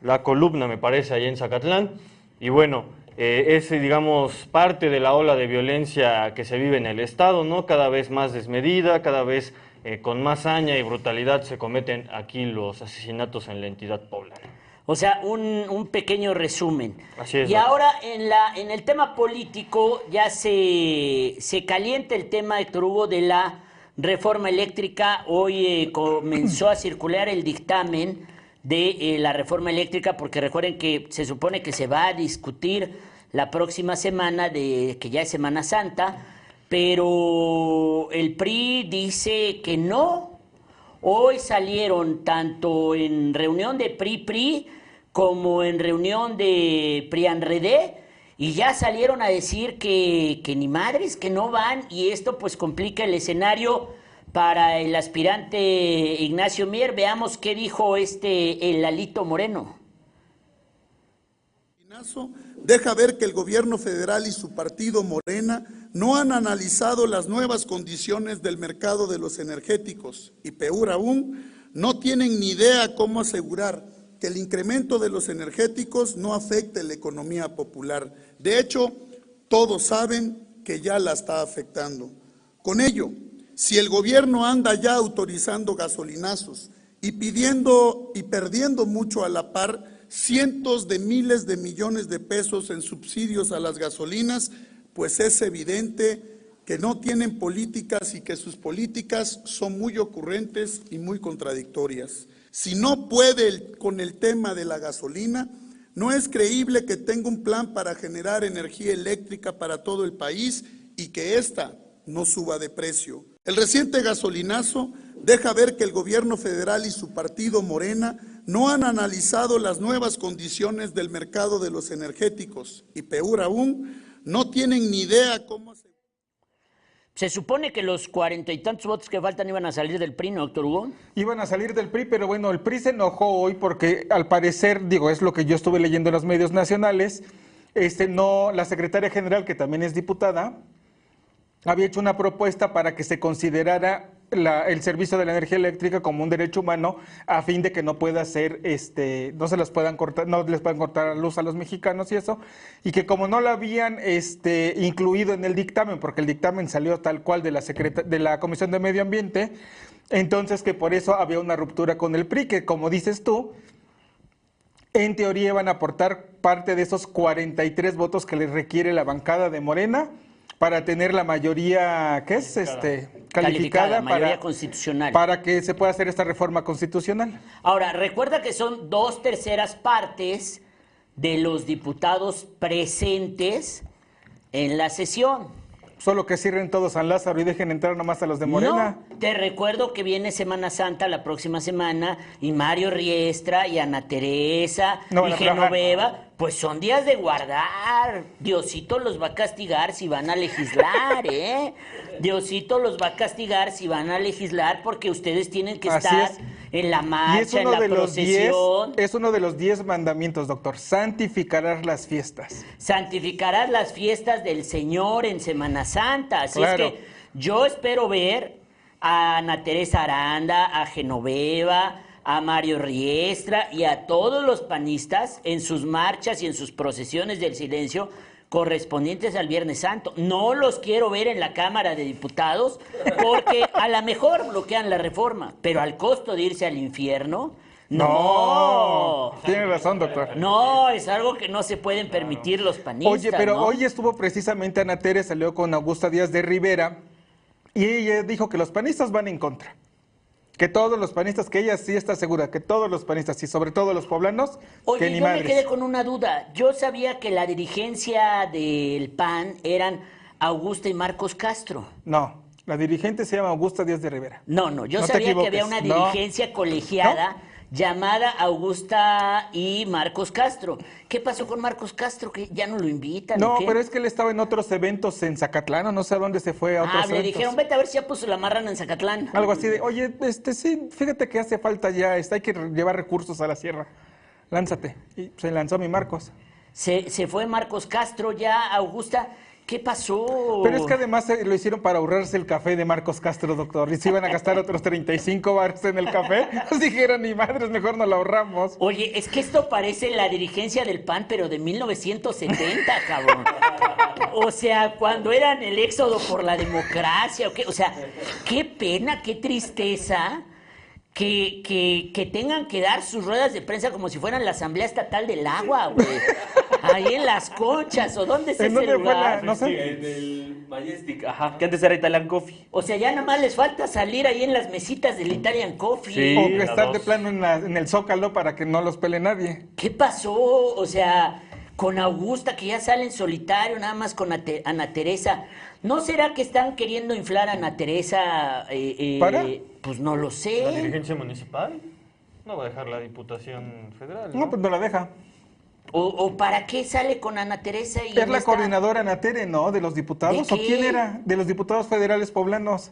S2: La columna, me parece, allá en Zacatlán. Y bueno, eh, es, digamos, parte de la ola de violencia que se vive en el Estado, ¿no? Cada vez más desmedida, cada vez eh, con más saña y brutalidad se cometen aquí los asesinatos en la entidad poblana.
S4: O sea, un, un pequeño resumen.
S2: Así es,
S4: y
S2: doctor.
S4: ahora en, la, en el tema político ya se, se calienta el tema, Héctor Hugo, de la reforma eléctrica. Hoy eh, comenzó a circular el dictamen de eh, la reforma eléctrica, porque recuerden que se supone que se va a discutir la próxima semana, de que ya es Semana Santa, pero el PRI dice que no, Hoy salieron tanto en reunión de PRI-PRI como en reunión de PRIANREDE y ya salieron a decir que, que ni madres, que no van y esto pues complica el escenario para el aspirante Ignacio Mier. Veamos qué dijo este el Lalito Moreno.
S6: Deja ver que el gobierno federal y su partido Morena no han analizado las nuevas condiciones del mercado de los energéticos y peor aún, no tienen ni idea cómo asegurar que el incremento de los energéticos no afecte la economía popular. De hecho, todos saben que ya la está afectando. Con ello, si el gobierno anda ya autorizando gasolinazos y pidiendo y perdiendo mucho a la par cientos de miles de millones de pesos en subsidios a las gasolinas, pues es evidente que no tienen políticas y que sus políticas son muy ocurrentes y muy contradictorias. Si no puede con el tema de la gasolina, no es creíble que tenga un plan para generar energía eléctrica para todo el país y que ésta no suba de precio. El reciente gasolinazo deja ver que el gobierno federal y su partido Morena no han analizado las nuevas condiciones del mercado de los energéticos y peor aún, no tienen ni idea cómo se...
S4: Se supone que los cuarenta y tantos votos que faltan iban a salir del PRI, ¿no, doctor Hugo?
S1: Iban a salir del PRI, pero bueno, el PRI se enojó hoy porque al parecer, digo, es lo que yo estuve leyendo en los medios nacionales, este no, la secretaria general, que también es diputada, había hecho una propuesta para que se considerara la- el servicio de la energía eléctrica como un derecho humano a fin de que no pueda ser, este, no se las puedan cortar, no les puedan cortar la luz a los mexicanos y eso, y que como no la habían este, incluido en el dictamen, porque el dictamen salió tal cual de la secreta- de la Comisión de Medio Ambiente, entonces que por eso había una ruptura con el PRI, que como dices tú, en teoría iban a aportar parte de esos 43 votos que les requiere la bancada de Morena para tener la mayoría, ¿qué es? Este, calificada,
S4: mayoría
S1: para,
S4: constitucional.
S1: para que se pueda hacer esta reforma constitucional.
S4: Ahora, recuerda que son dos terceras partes de los diputados presentes en la sesión.
S1: Solo que cierren todos San Lázaro y dejen entrar nomás a los de Morena.
S4: No, te recuerdo que viene Semana Santa la próxima semana y Mario Riestra y Ana Teresa
S1: No
S4: y. Genoveva, pues son días de guardar. Diosito los va a castigar si van a legislar, ¿eh? Diosito los va a castigar si van a legislar porque ustedes tienen que
S1: Así
S4: estar
S1: es.
S4: en la marcha, en la
S1: de los diez,
S4: procesión.
S1: es uno de los diez mandamientos, doctor. Santificarás las fiestas.
S4: santificarás las fiestas del Señor en Semana Santa. Así
S1: Claro.
S4: es que yo espero ver a Ana Teresa Aranda, a Genoveva, a Mario Riestra y a todos los panistas en sus marchas y en sus procesiones del silencio correspondientes al Viernes Santo. No los quiero ver en la Cámara de Diputados porque a lo mejor bloquean la reforma, pero al costo de irse al infierno, no.
S1: Tiene razón, doctor.
S4: No, es algo que no se pueden permitir los panistas.
S1: Oye, pero
S4: ¿no?
S1: hoy estuvo precisamente Ana Tere, salió con Augusta Díaz de Rivera y ella dijo que los panistas van en contra. Que todos los panistas, que ella sí está segura, que todos los panistas y sobre todo los poblanos,
S4: Oye,
S1: que ni
S4: yo me
S1: madres.
S4: quedé con una duda. Yo sabía que la dirigencia del PAN eran Augusta y Marcos Castro.
S1: No, la dirigente se llama Augusta Díaz de Rivera.
S4: No, no, yo
S1: No
S4: sabía que había una
S1: No.
S4: dirigencia colegiada llamada Augusta y Marcos Castro. ¿Qué pasó con Marcos Castro? Que ya no lo invitan.
S1: No, pero es que él estaba en otros eventos en Zacatlán, o no sé a dónde se fue a otros
S4: Ah, le
S1: eventos.
S4: dijeron, vete a ver si ya puso la marrana en Zacatlán.
S1: Algo así de, oye, este sí, fíjate que hace falta ya, este, hay que llevar recursos a la sierra. Lánzate. Y se lanzó mi Marcos.
S4: Se, se fue Marcos Castro ya, Augusta. ¿Qué pasó?
S1: Pero es que además eh, lo hicieron para ahorrarse el café de Marcos Castro, doctor. Y se iban a gastar otros 35 baros en el café. Pues dijeron, ni madres, mejor no lo ahorramos.
S4: Oye, es que esto parece la dirigencia del PAN, pero de 1970, cabrón. O sea, cuando eran el éxodo por la democracia, ¿o qué? O sea, qué pena, qué tristeza que, que, que tengan que dar sus ruedas de prensa como si fueran la Asamblea Estatal del Agua, güey. Ahí en las conchas, ¿o dónde es
S1: ¿En
S4: ese
S1: dónde fue la-
S4: lugar?
S1: no sé.
S3: En el Majestic, ajá, que antes era Italian Coffee.
S4: O sea, ya nada más les falta salir ahí en las mesitas del Italian Coffee.
S3: Sí.
S1: o que estar
S3: dos.
S1: de plano en, la- en el zócalo para que no los pele nadie.
S4: ¿Qué pasó? O sea, con Augusta, que ya sale en solitario, nada más con Ate- Ana Teresa. ¿No será que están queriendo inflar a Ana Teresa? eh, eh,
S1: ¿Para?
S4: Pues no lo
S2: ¿La
S4: sé.
S2: dirigencia municipal? No va a dejar la Diputación Federal, ¿no?
S1: No, pues no la deja.
S4: O, o para qué sale con Ana Teresa? Y
S1: Es la coordinadora Natere, ¿no? De los diputados.
S4: ¿De
S1: ¿O quién era? De los diputados federales poblanos.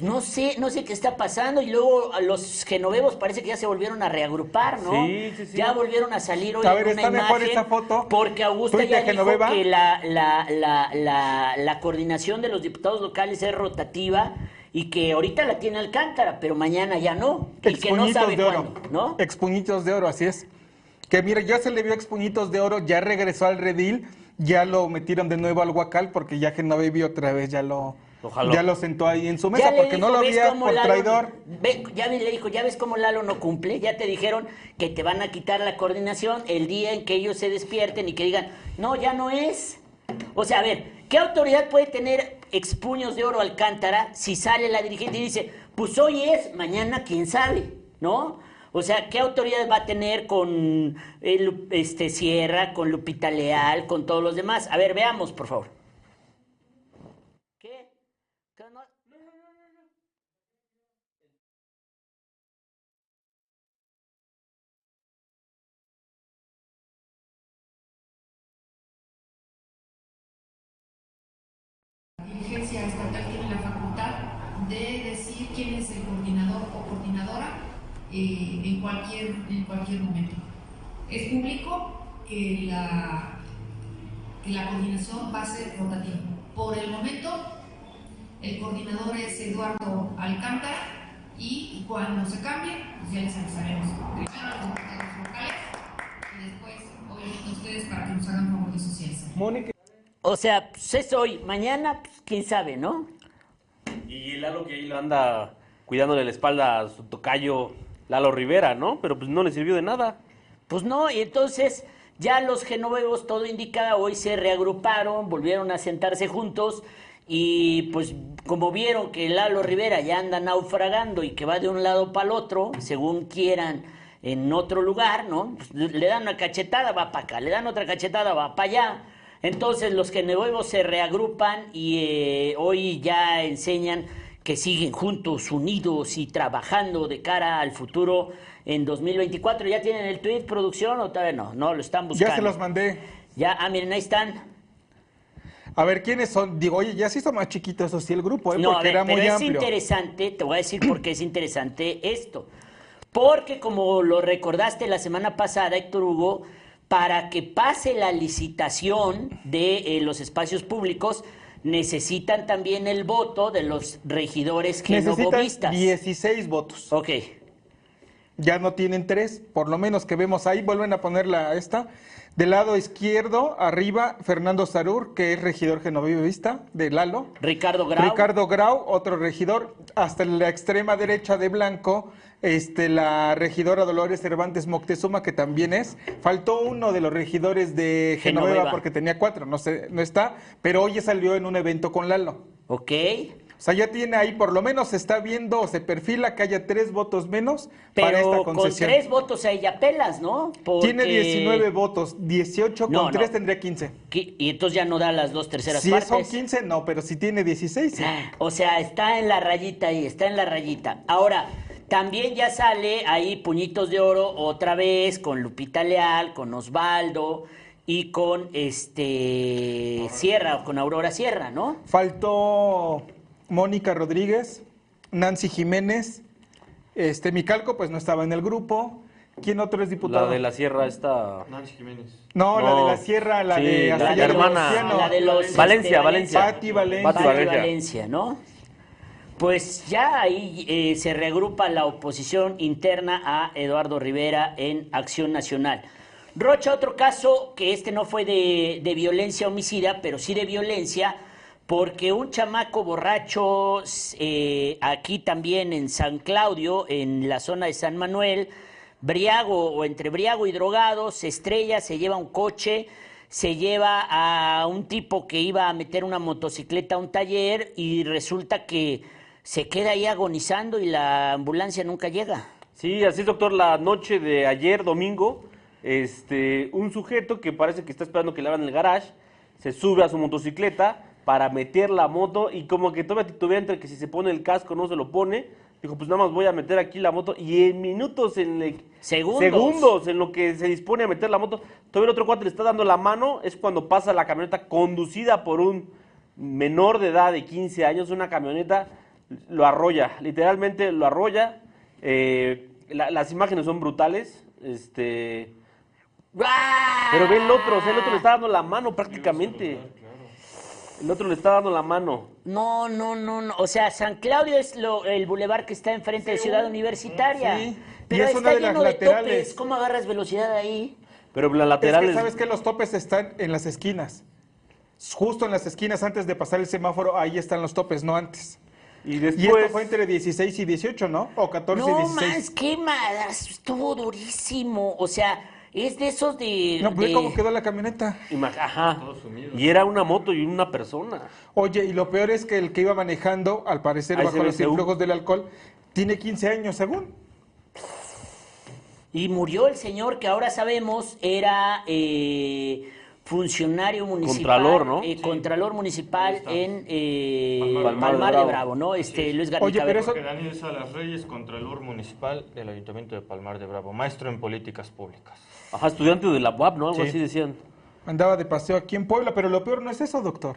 S4: No sé, no sé qué está pasando. Y luego a los genovevos parece que ya se volvieron a reagrupar, ¿no?
S3: Sí, sí, sí.
S4: Ya volvieron a salir hoy
S1: A
S4: en
S1: ver,
S4: una
S1: está mejor esa foto.
S4: Porque Augusta ya dijo
S1: Genoveva.
S4: que la, la, la, la, la coordinación de los diputados locales es rotativa y que ahorita la tiene Alcántara, pero mañana ya no. Y que no sabe
S1: de oro.
S4: cuándo, ¿no?
S1: Expuñitos de oro, así es. Que mira, ya se le vio expuñitos de oro, ya regresó al redil ya lo metieron de nuevo al Huacal porque ya Genovevi otra vez ya lo,
S3: Lo jaló.
S1: ya lo sentó ahí en su mesa porque no lo
S4: ¿ves
S1: había por
S4: Lalo-
S1: traidor.
S4: ve- ya le dijo, ya ves cómo Lalo no cumple, ya te dijeron que te van a quitar la coordinación el día en que ellos se despierten y que digan, no, ya no es. O sea, a ver, ¿qué autoridad puede tener expuños de oro Alcántara si sale la dirigente y dice, pues hoy es, mañana quién sabe, ¿no? O sea, ¿qué autoridad va a tener con el, este, Sierra, con Lupita Leal, con todos los demás? A ver, veamos, por favor.
S7: Eh, en, cualquier, en cualquier momento. Es público que la, que la coordinación va a ser rotativa. Por el momento, el coordinador es Eduardo Alcántara y cuando se cambie, pues ya les avisaremos. Primero los diputados locales y después, obviamente, a ustedes para que nos hagan favor de.
S1: Mónica.
S4: O sea, pues es hoy, mañana, pues, quién sabe, ¿no?
S3: Y Lalo que ahí lo anda cuidándole la espalda a su tocayo Lalo Rivera, ¿no? Pero pues no le sirvió de nada.
S4: Pues no, y entonces ya los genovevos, todo indica, hoy se reagruparon, volvieron a sentarse juntos y pues como vieron que Lalo Rivera ya anda naufragando y que va de un lado para el otro, según quieran, en otro lugar, ¿no? Pues, le dan una cachetada, va para acá, le dan otra cachetada, va para allá. Entonces los genovevos se reagrupan y eh, hoy ya enseñan que siguen juntos, unidos y trabajando de cara al futuro en 2024. ¿Ya tienen el tweet, producción, o todavía no? No, lo están buscando.
S1: Ya se los mandé.
S4: Ya, ah, miren, ahí están.
S1: A ver, ¿quiénes son? Digo, oye, ya se hizo más chiquito eso sí el grupo, ¿eh?
S4: No, a
S1: porque
S4: ver,
S1: era
S4: pero
S1: muy
S4: es
S1: amplio.
S4: interesante, te voy a decir por qué es interesante esto. Porque como lo recordaste la semana pasada, Héctor Hugo, para que pase la licitación de eh, los espacios públicos, necesitan también el voto de los regidores
S1: Necesitan
S4: genovovistas.
S1: 16 votos.
S4: Ok.
S1: Ya no tienen tres, por lo menos que vemos ahí. Vuelven a ponerla esta. Del lado izquierdo, arriba, Fernando Sarur, que es regidor genovevista de Lalo.
S4: Ricardo Grau.
S1: Ricardo Grau, otro regidor. Hasta la extrema derecha de Blanco, este, la regidora Dolores Cervantes Moctezuma, que también es. Faltó uno de los regidores de Genoveva,
S4: Genoveva.
S1: porque tenía cuatro, no, sé, no está, pero hoy ya salió en un evento con Lalo.
S4: Ok.
S1: O sea, ya tiene ahí, por lo menos se está viendo se perfila que haya tres votos menos para esta
S4: Pero con
S1: concesión.
S4: tres votos ahí ya pelas, ¿no?
S1: Tiene
S4: Porque-
S1: 19 votos, 18
S4: No,
S1: con
S4: no.
S1: 3 tendría 15.
S4: Qui- Y entonces ya no da las dos terceras
S1: Si
S4: partes.
S1: son 15, no, pero si tiene 16, sí.
S4: O sea, está en la rayita ahí, está en la rayita. Ahora, también ya sale ahí Puñitos de Oro otra vez con Lupita Leal, con Osvaldo y con este Sierra, con Aurora Sierra, ¿no?
S1: Faltó Mónica Rodríguez, Nancy Jiménez, este Micalco, pues no estaba en el grupo. ¿Quién otro es diputado?
S3: La de la sierra está...
S2: Nancy Jiménez.
S1: No, la de la Sierra, la
S3: Sí,
S1: de
S3: la de hermana.
S1: Luciano.
S4: La de los
S3: Valencia,
S4: este,
S3: Valencia.
S1: Pati Valencia.
S3: Pati
S4: Pati
S3: Valencia.
S4: Valencia, ¿no? Pues ya ahí eh, se reagrupa la oposición interna a Eduardo Rivera en Acción Nacional. Rocha, otro caso que este no fue de, violencia homicida, pero sí de violencia, porque un chamaco borracho eh, aquí también en San Claudio, en la zona de San Manuel, briago o entre briago y drogado, se estrella, se lleva un coche, se lleva a un tipo que iba a meter una motocicleta a un taller y resulta que se queda ahí agonizando y la ambulancia nunca llega.
S3: Sí, así es, doctor. La noche de ayer, domingo, este, un sujeto que parece que está esperando que le abran el garage, se sube a su motocicleta para meter la moto y como que todavía titubea entre que si se pone el casco no se lo pone. Dijo, pues nada más voy a meter aquí la moto y en minutos, en le-
S4: Segundos.
S3: segundos en lo que se dispone a meter la moto, todavía el otro cuate le está dando la mano, es cuando pasa la camioneta conducida por un menor de edad de 15 años, una camioneta, lo arrolla, literalmente lo arrolla. eh, la- las imágenes son brutales, este, pero ve el otro, o sea, el otro le está dando la mano prácticamente. El otro le está dando la mano.
S4: No, no, no, no. O sea, San Claudio es lo- el bulevar que está enfrente de Ciudad Universitaria.
S1: Sí,
S4: Pero
S1: es
S4: está
S1: una de
S4: lleno
S1: las
S4: de
S1: laterales.
S4: topes. ¿Cómo agarras velocidad ahí?
S3: Pero las
S1: Es
S3: laterales...
S1: que sabes que los topes están en las esquinas. Justo en las esquinas antes de pasar el semáforo, ahí están los topes, no antes.
S3: Y
S1: Y
S3: después...
S1: esto fue entre 16 y 18, ¿no? O 14 y
S4: No
S1: 16.
S4: más, qué malas, estuvo durísimo. O sea, es de esos de.
S1: No,
S4: de-
S1: cómo quedó la camioneta.
S3: Ajá. Y era una moto y una persona.
S1: Oye, y lo peor es que el que iba manejando, al parecer
S3: Ahí
S1: bajo los influjos del alcohol, tiene 15 años según.
S4: Y murió el señor que ahora sabemos era eh, funcionario municipal.
S3: Contralor, ¿no?
S4: eh, Contralor municipal en eh,
S3: Palmar
S4: Palmar,
S3: de
S4: de
S3: Bravo.
S4: Bravo, ¿no? Este, Luis Garnica
S1: Oye, pero eso-
S2: Daniel Salas Reyes, Contralor Municipal del Ayuntamiento de Palmar de Bravo, maestro en políticas públicas.
S3: Ajá, estudiante de la UAP, ¿no? Algo
S2: Sí.
S3: así decían.
S1: Andaba de paseo aquí en Puebla, pero lo peor no es eso, doctor.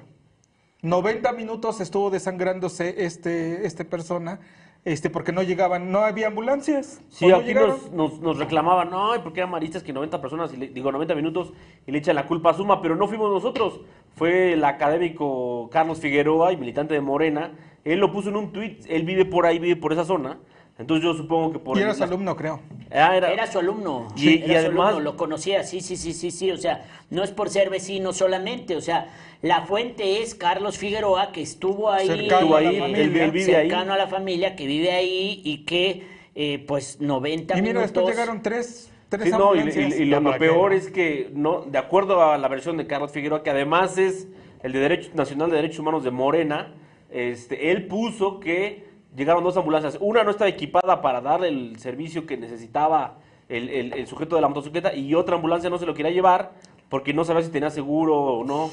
S1: 90 minutos estuvo desangrándose este, este persona, este, porque no llegaban, no había ambulancias.
S3: Sí,
S1: ¿O no
S3: aquí nos, nos, nos reclamaban, no, porque eran maristas que 90 personas, y le- digo 90 minutos, y le echan la culpa a Suma, pero no fuimos nosotros. Fue el académico Carlos Figueroa y militante de Morena. Él lo puso en un tuit, él vive por ahí, vive por esa zona. Entonces yo supongo que por...
S1: Y era
S3: el-
S1: su alumno, creo.
S3: Ah, era-
S4: Era su alumno.
S3: Y-
S4: era
S3: y
S4: su
S3: además-
S4: alumno, lo conocía, sí, sí, sí, sí, sí. O sea, no es por ser vecino solamente. O sea, la fuente es Carlos Figueroa, que estuvo ahí.
S1: Cercano
S3: Estuvo
S1: a la
S3: ahí,
S1: familia.
S3: él, vive ahí.
S4: cercano a la familia, que vive ahí y que, eh, pues, 90
S1: Y mira,
S4: minutos.
S1: después llegaron tres, tres
S3: Sí, no, y,
S1: ambulancias.
S3: y- y lo,
S2: Ya
S3: lo peor es que, no, de acuerdo a la versión de Carlos Figueroa, que además es el de Derecho Nacional de Derechos Humanos de Morena, este, él puso que llegaron dos ambulancias. Una no estaba equipada para darle el servicio que necesitaba el, el- el sujeto de la motocicleta y otra ambulancia no se lo quería llevar porque no sabía si tenía seguro o no.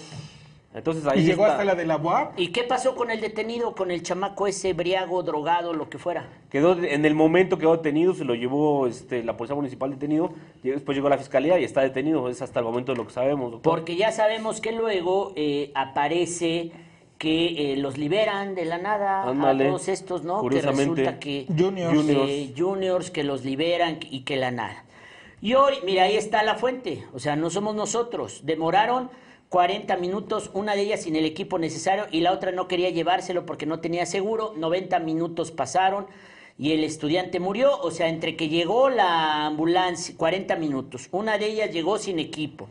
S3: Entonces ahí
S1: y llegó
S3: está.
S1: hasta la de la UAP.
S4: ¿Y qué pasó con el detenido, con el chamaco ese briago, drogado, lo que fuera?
S3: Quedó en el momento quedó detenido, se lo llevó este, la policía municipal detenido, y después llegó la fiscalía y está detenido. Es hasta el momento de lo que sabemos. doctor.
S4: Porque ya sabemos que luego eh, aparece que eh, los liberan de la nada
S3: Ándale.
S4: a todos estos, ¿no? Que resulta que
S1: Juniors.
S3: Juniors.
S4: eh, juniors que los liberan y que la nada. Y hoy, mira, ahí está la fuente, o sea, no somos nosotros. Demoraron 40 minutos, una de ellas sin el equipo necesario y la otra no quería llevárselo porque no tenía seguro. 90 minutos pasaron y el estudiante murió, o sea, entre que llegó la ambulancia, 40 minutos. Una de ellas llegó sin equipo.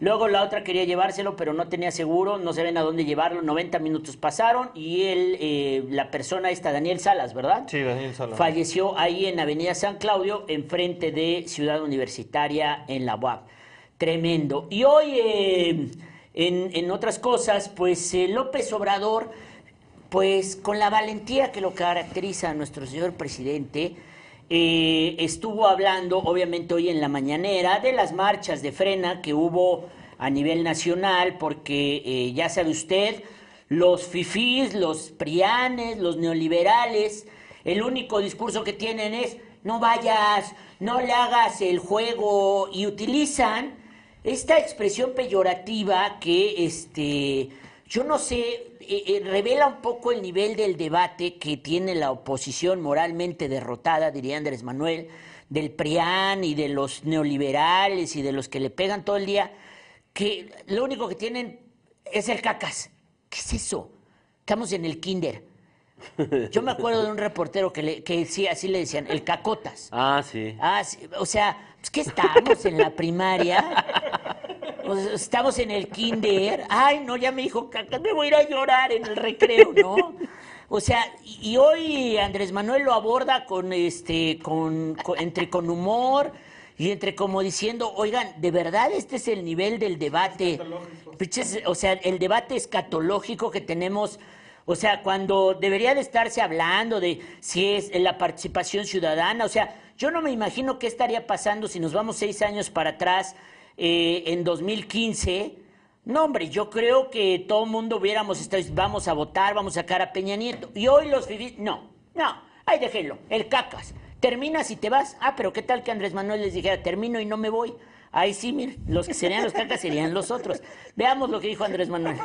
S4: Luego la otra quería llevárselo, pero no tenía seguro, no saben a dónde llevarlo. 90 minutos pasaron y él, eh, la persona esta, Daniel Salas, ¿verdad?
S2: Sí, Daniel Salas.
S4: Falleció ahí en Avenida San Claudio, enfrente de Ciudad Universitaria en la UAP. Tremendo. Y hoy, eh, en, en otras cosas, pues eh, López Obrador, pues con la valentía que lo caracteriza a nuestro señor presidente, eh, estuvo hablando, obviamente hoy en la mañanera, de las marchas de frena que hubo a nivel nacional, porque eh, ya sabe usted, los fifís, los prianes, los neoliberales, el único discurso que tienen es no vayas, no le hagas el juego y utilizan esta expresión peyorativa que este yo no sé eh, revela un poco el nivel del debate que tiene la oposición moralmente derrotada, diría Andrés Manuel, del PRIAN y de los neoliberales y de los que le pegan todo el día, que lo único que tienen es el cacas. ¿Qué es eso? Estamos en el kinder. Yo me acuerdo de un reportero que, le, que sí, así le decían, el cacotas.
S3: Ah, sí.
S4: Ah, sí, o sea, pues, ¿qué estamos en la primaria? Sea, estamos en el kinder. Ay, no, ya me dijo caca, me voy a ir a llorar en el recreo, ¿no? O sea, y, hoy Andrés Manuel lo aborda con este, con, con- entre con humor y entre como diciendo, oigan, de verdad este es el nivel del debate. O sea, el debate escatológico que tenemos. O sea, cuando debería de estarse hablando de si es la participación ciudadana, o sea, yo no me imagino qué estaría pasando si nos vamos seis años para atrás, eh, en 2015. No, hombre, yo creo que todo el mundo hubiéramos estado, vamos a votar, vamos a sacar a Peña Nieto. Y hoy los fifís, no, no, ahí déjenlo, el cacas. Terminas y te vas. Ah, pero qué tal que Andrés Manuel les dijera, termino y no me voy. Ahí sí, miren, los que serían los cacas serían los otros. Veamos lo que dijo Andrés Manuel.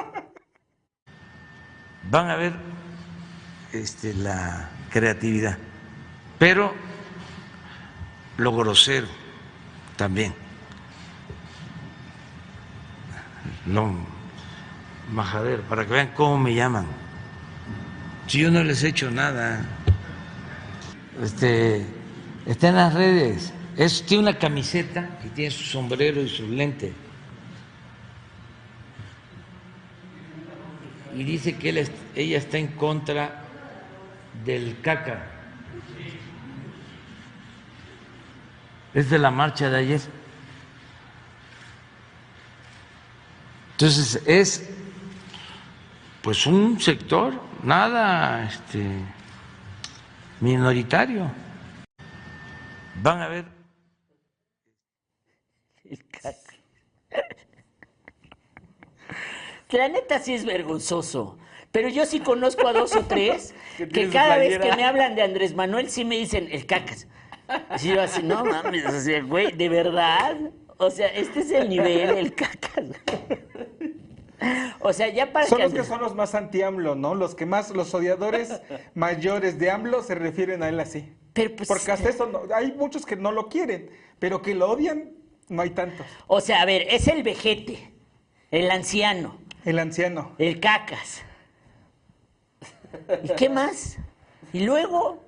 S8: van a ver este, la creatividad, pero lo grosero también. No, majadero, para que vean cómo me llaman. Si yo no les he hecho nada, este, está en las redes. Es, tiene una camiseta y tiene su sombrero y su lente. Y dice que él ella está en contra del caca. Es de la marcha de ayer. Entonces es pues un sector nada este minoritario. Van a ver
S4: El caca. La neta sí es vergonzoso. Pero yo sí conozco a dos o tres
S3: Que
S4: cada vez que me hablan de Andrés Manuel sí me dicen el cacas. Así yo así, no mames, o sea, güey, ¿de verdad? O sea, este es el nivel, el cacas. O sea, ya para
S1: Son
S4: que
S1: los que son los más anti-AMLO, ¿no? Los que más, los odiadores mayores de AMLO se refieren a él así.
S4: Pero pues,
S1: Porque hasta eso, no- hay muchos que no lo quieren, pero que lo odian, no hay tantos.
S4: o sea, a ver, es el vejete, el anciano,
S1: El anciano.
S4: el cacas. ¿Y qué más? Y luego,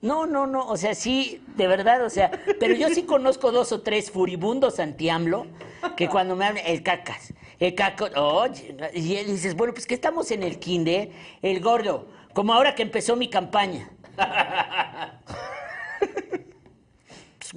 S4: no, no, no, o sea, sí, de verdad, o sea, pero yo sí conozco dos o tres furibundos anti-AMLO que cuando me hablan, el cacas, el caco, oye, y él dices, bueno, pues que estamos en el kinder, el gordo, como ahora que empezó mi campaña.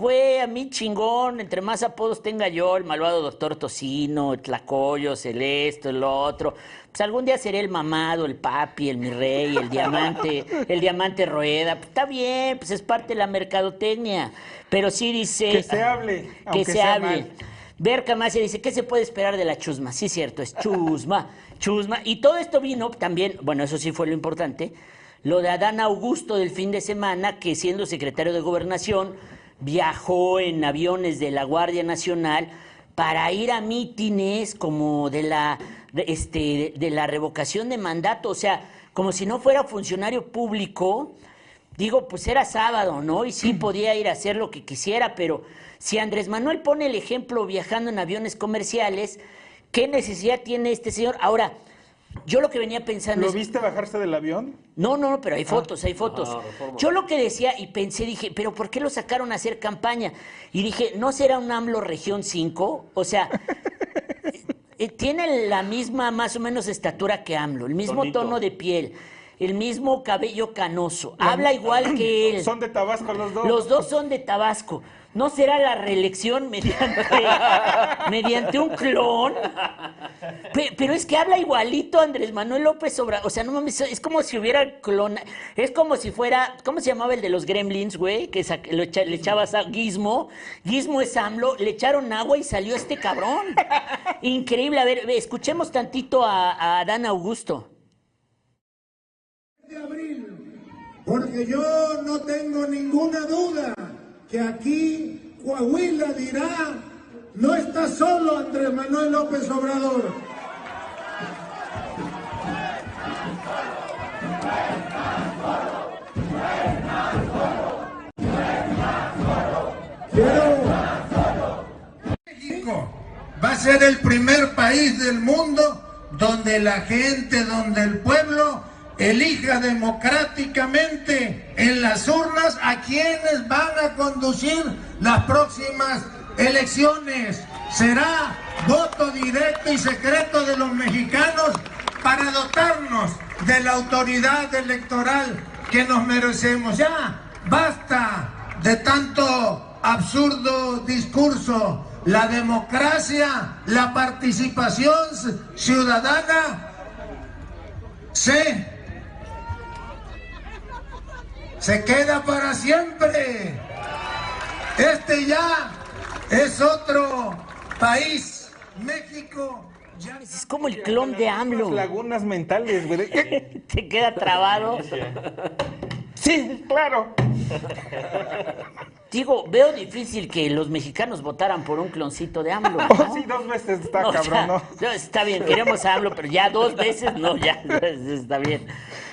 S4: Güey, a mí chingón, entre más apodos tenga yo, el malvado doctor Tocino, el Tlacoyos, el esto, el otro. Pues algún día seré el mamado, el papi, el mi rey, el diamante, el diamante rueda. Pues, está bien, pues es parte de la mercadotecnia. Pero sí dice...
S1: Que se hable,
S4: Que se hable.
S1: mal.
S4: Berca Macia dice, ¿qué se puede esperar de la chusma? Sí, cierto, es chusma, chusma. Y todo esto vino también, bueno, eso sí fue lo importante, lo de Adán Augusto del fin de semana, que siendo secretario de Gobernación, viajó en aviones de la Guardia Nacional para ir a mítines como de la, este, de la revocación de mandato, o sea, como si no fuera funcionario público, Digo, pues era sábado, ¿no? Y sí podía ir a hacer lo que quisiera, pero si Andrés Manuel pone el ejemplo viajando en aviones comerciales, ¿qué necesidad tiene este señor? Ahora, yo lo que venía pensando
S1: ¿Lo
S4: es...
S1: viste bajarse del avión?
S4: No, no, no, pero hay fotos, hay fotos.
S3: Ah.
S4: Yo lo que decía y pensé, dije, pero ¿por qué lo sacaron a hacer campaña? Y dije, ¿no será un AMLO Región 5? O sea, eh, tiene la misma más o menos estatura que AMLO, el mismo
S3: Tonito.
S4: tono de piel, el mismo cabello canoso, habla igual que él.
S1: Son de Tabasco los dos.
S4: Los dos son de Tabasco. ¿No será la reelección mediante, mediante un clon? Pe- Pero es que habla igualito Andrés Manuel López Obrador. O sea, no mames, es como si hubiera clon. Es como si fuera. ¿Cómo se llamaba el de los gremlins, güey? Que sa- lo echa- le echabas a Gizmo. Gizmo es AMLO. Le echaron agua y salió este cabrón. Increíble. A ver, ve, escuchemos tantito a, a Adán Augusto.
S9: de abril, porque yo no tengo ninguna duda que aquí Coahuila dirá, no está solo Andrés Manuel López Obrador. México va a ser el primer país del mundo donde la gente, donde el pueblo elija democráticamente en las urnas a quienes van a conducir las próximas elecciones. Será voto directo y secreto de los mexicanos para dotarnos de la autoridad electoral que nos merecemos. Ya, basta de tanto absurdo discurso. La democracia, la participación ciudadana se, se queda para siempre. Este ya es otro país. México ya
S4: Es como el clon de AMLO.
S1: Unas lagunas mentales, güey.
S4: Te queda trabado.
S1: Sí, claro.
S4: Digo, veo difícil que los mexicanos votaran por un cloncito de AMLO. ¿no?
S1: Oh, sí, dos veces está
S4: No,
S1: cabrón, ¿no?
S4: Está bien, queremos a AMLO, pero ya dos veces no, ya está bien.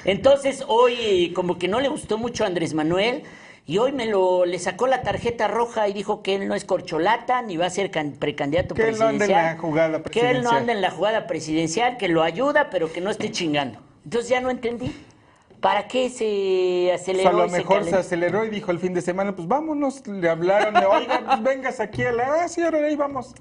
S4: Entonces, hoy como que no le gustó mucho a Andrés Manuel y hoy me lo le sacó la tarjeta roja y dijo que él no es corcholata ni va a ser can- precandidato
S1: Que él no anda
S4: presidencial.
S1: en la jugada
S4: Que él no
S1: presidencial.
S4: anda en la jugada presidencial, que lo ayuda, pero que no esté chingando. Entonces ya no entendí. ¿Para qué se
S1: Pues
S4: aceleró?
S1: a lo
S4: se
S1: mejor se aceleró y dijo el fin de semana, pues vámonos, le hablaron, de, oiga, pues vengas aquí a la... Ah, sí, ahora ahí vamos.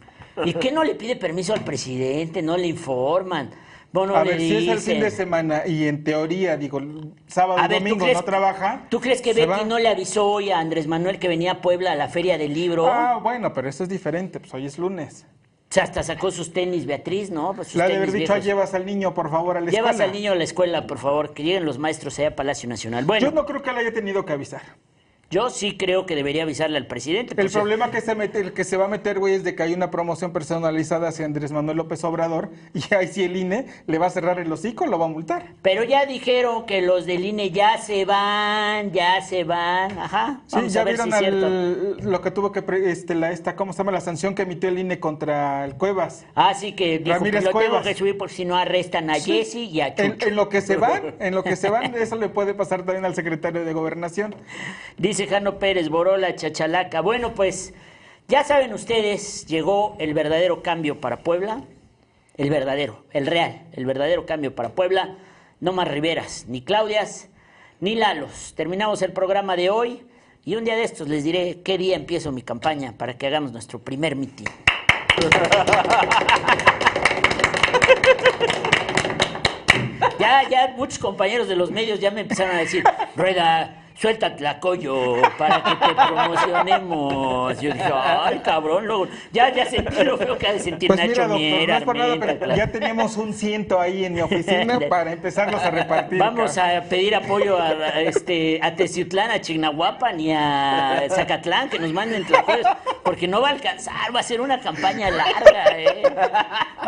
S4: ¿Y qué no le pide permiso al presidente? ¿No le informan? Bueno,
S1: a
S4: le
S1: ver, si es el fin de semana y en teoría, digo, sábado
S4: A
S1: y
S4: ver, ¿tú
S1: domingo
S4: crees-
S1: no trabaja.
S4: ¿Tú crees que Betty
S1: va.
S4: no le avisó hoy a Andrés Manuel que venía a Puebla a la feria del libro?
S1: Ah, bueno, pero eso es diferente, pues hoy es lunes.
S4: O sea, hasta sacó sus tenis, Beatriz, ¿no? Pues sus
S1: Le ha de haber dicho, "Ah, llevas al niño, por favor, a la
S4: Llevas
S1: escuela.
S4: al niño a la escuela, por favor, que lleguen los maestros allá a Palacio Nacional. Bueno,
S1: Yo no creo que le haya tenido que avisar.
S4: Yo sí creo que debería avisarle al presidente.
S1: El problema que se mete, el que se va a meter, güey, es de que hay una promoción personalizada hacia Andrés Manuel López Obrador y ahí sí el INE le va a cerrar el hocico, lo va a multar.
S4: Pero ya dijeron que los del INE ya se van, ya se van. Ajá.
S1: Sí, ya
S4: a ver
S1: vieron
S4: si
S1: al- lo que tuvo que, este, la, esta, ¿cómo se llama? La sanción que emitió el INE contra el Cuevas.
S4: Ah, sí, que dijo,
S1: Ramírez
S4: lo tengo
S1: Cuevas.
S4: que subir porque si no arrestan a Jesse y a
S1: En,
S4: Chucho.
S1: en lo que se van, en lo que se van, eso le puede pasar también al secretario de Gobernación.
S4: Dice Jano Pérez, Borola, Chachalaca. Bueno, pues ya saben ustedes, llegó el verdadero cambio para Puebla. El verdadero, el real, el verdadero cambio para Puebla. No más Riveras, ni Claudias, ni Lalos. Terminamos el programa de hoy y un día de estos les diré qué día empiezo mi campaña para que hagamos nuestro primer mitin. Ya, ya muchos compañeros de los medios ya me empezaron a decir, Rueda, suelta Tlacoyo para que te promocionemos. Yo dije, ay, cabrón, luego, ya, ya sentí lo feo que ha de sentir
S1: Pues
S4: Nacho
S1: mira, doctor,
S4: Mier,
S1: no es por nada,
S4: Armenta,
S1: pero
S4: Cla-
S1: ya teníamos un ciento ahí en mi oficina para empezarlos a repartir.
S4: Vamos
S1: cabrón.
S4: a pedir apoyo a, a este, a Teciutlán, a Chignahuapan y a Zacatlán, que nos manden tlacoyos, porque no va a alcanzar, va a ser una campaña larga, ¿eh?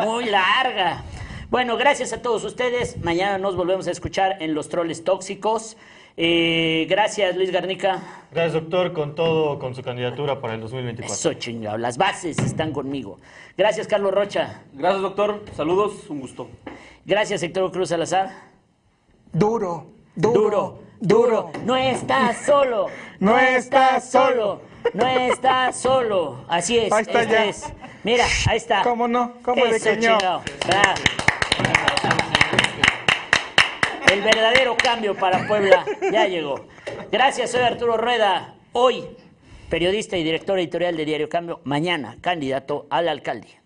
S4: muy larga. Bueno, gracias a todos ustedes. Mañana nos volvemos a escuchar en Los Troles Tóxicos. Eh, gracias, Luis Garnica.
S2: Gracias, doctor, con todo, con su candidatura para el 2024.
S4: Eso chingado, las bases están conmigo. Gracias, Carlos Rocha.
S3: Gracias, doctor. Saludos, un gusto.
S4: Gracias, Héctor Cruz Salazar.
S1: Duro,
S4: Duro, duro. No estás solo. No estás solo. No estás solo. Así es.
S1: Ahí está
S4: este
S1: ya.
S4: es. Mira, ahí está.
S1: ¿Cómo no? ¿Cómo de
S4: Eso,
S1: que no?
S4: El verdadero cambio para Puebla ya llegó. Gracias, soy Arturo Rueda. Hoy, periodista y director editorial de Diario Cambio. Mañana, candidato a la alcaldía.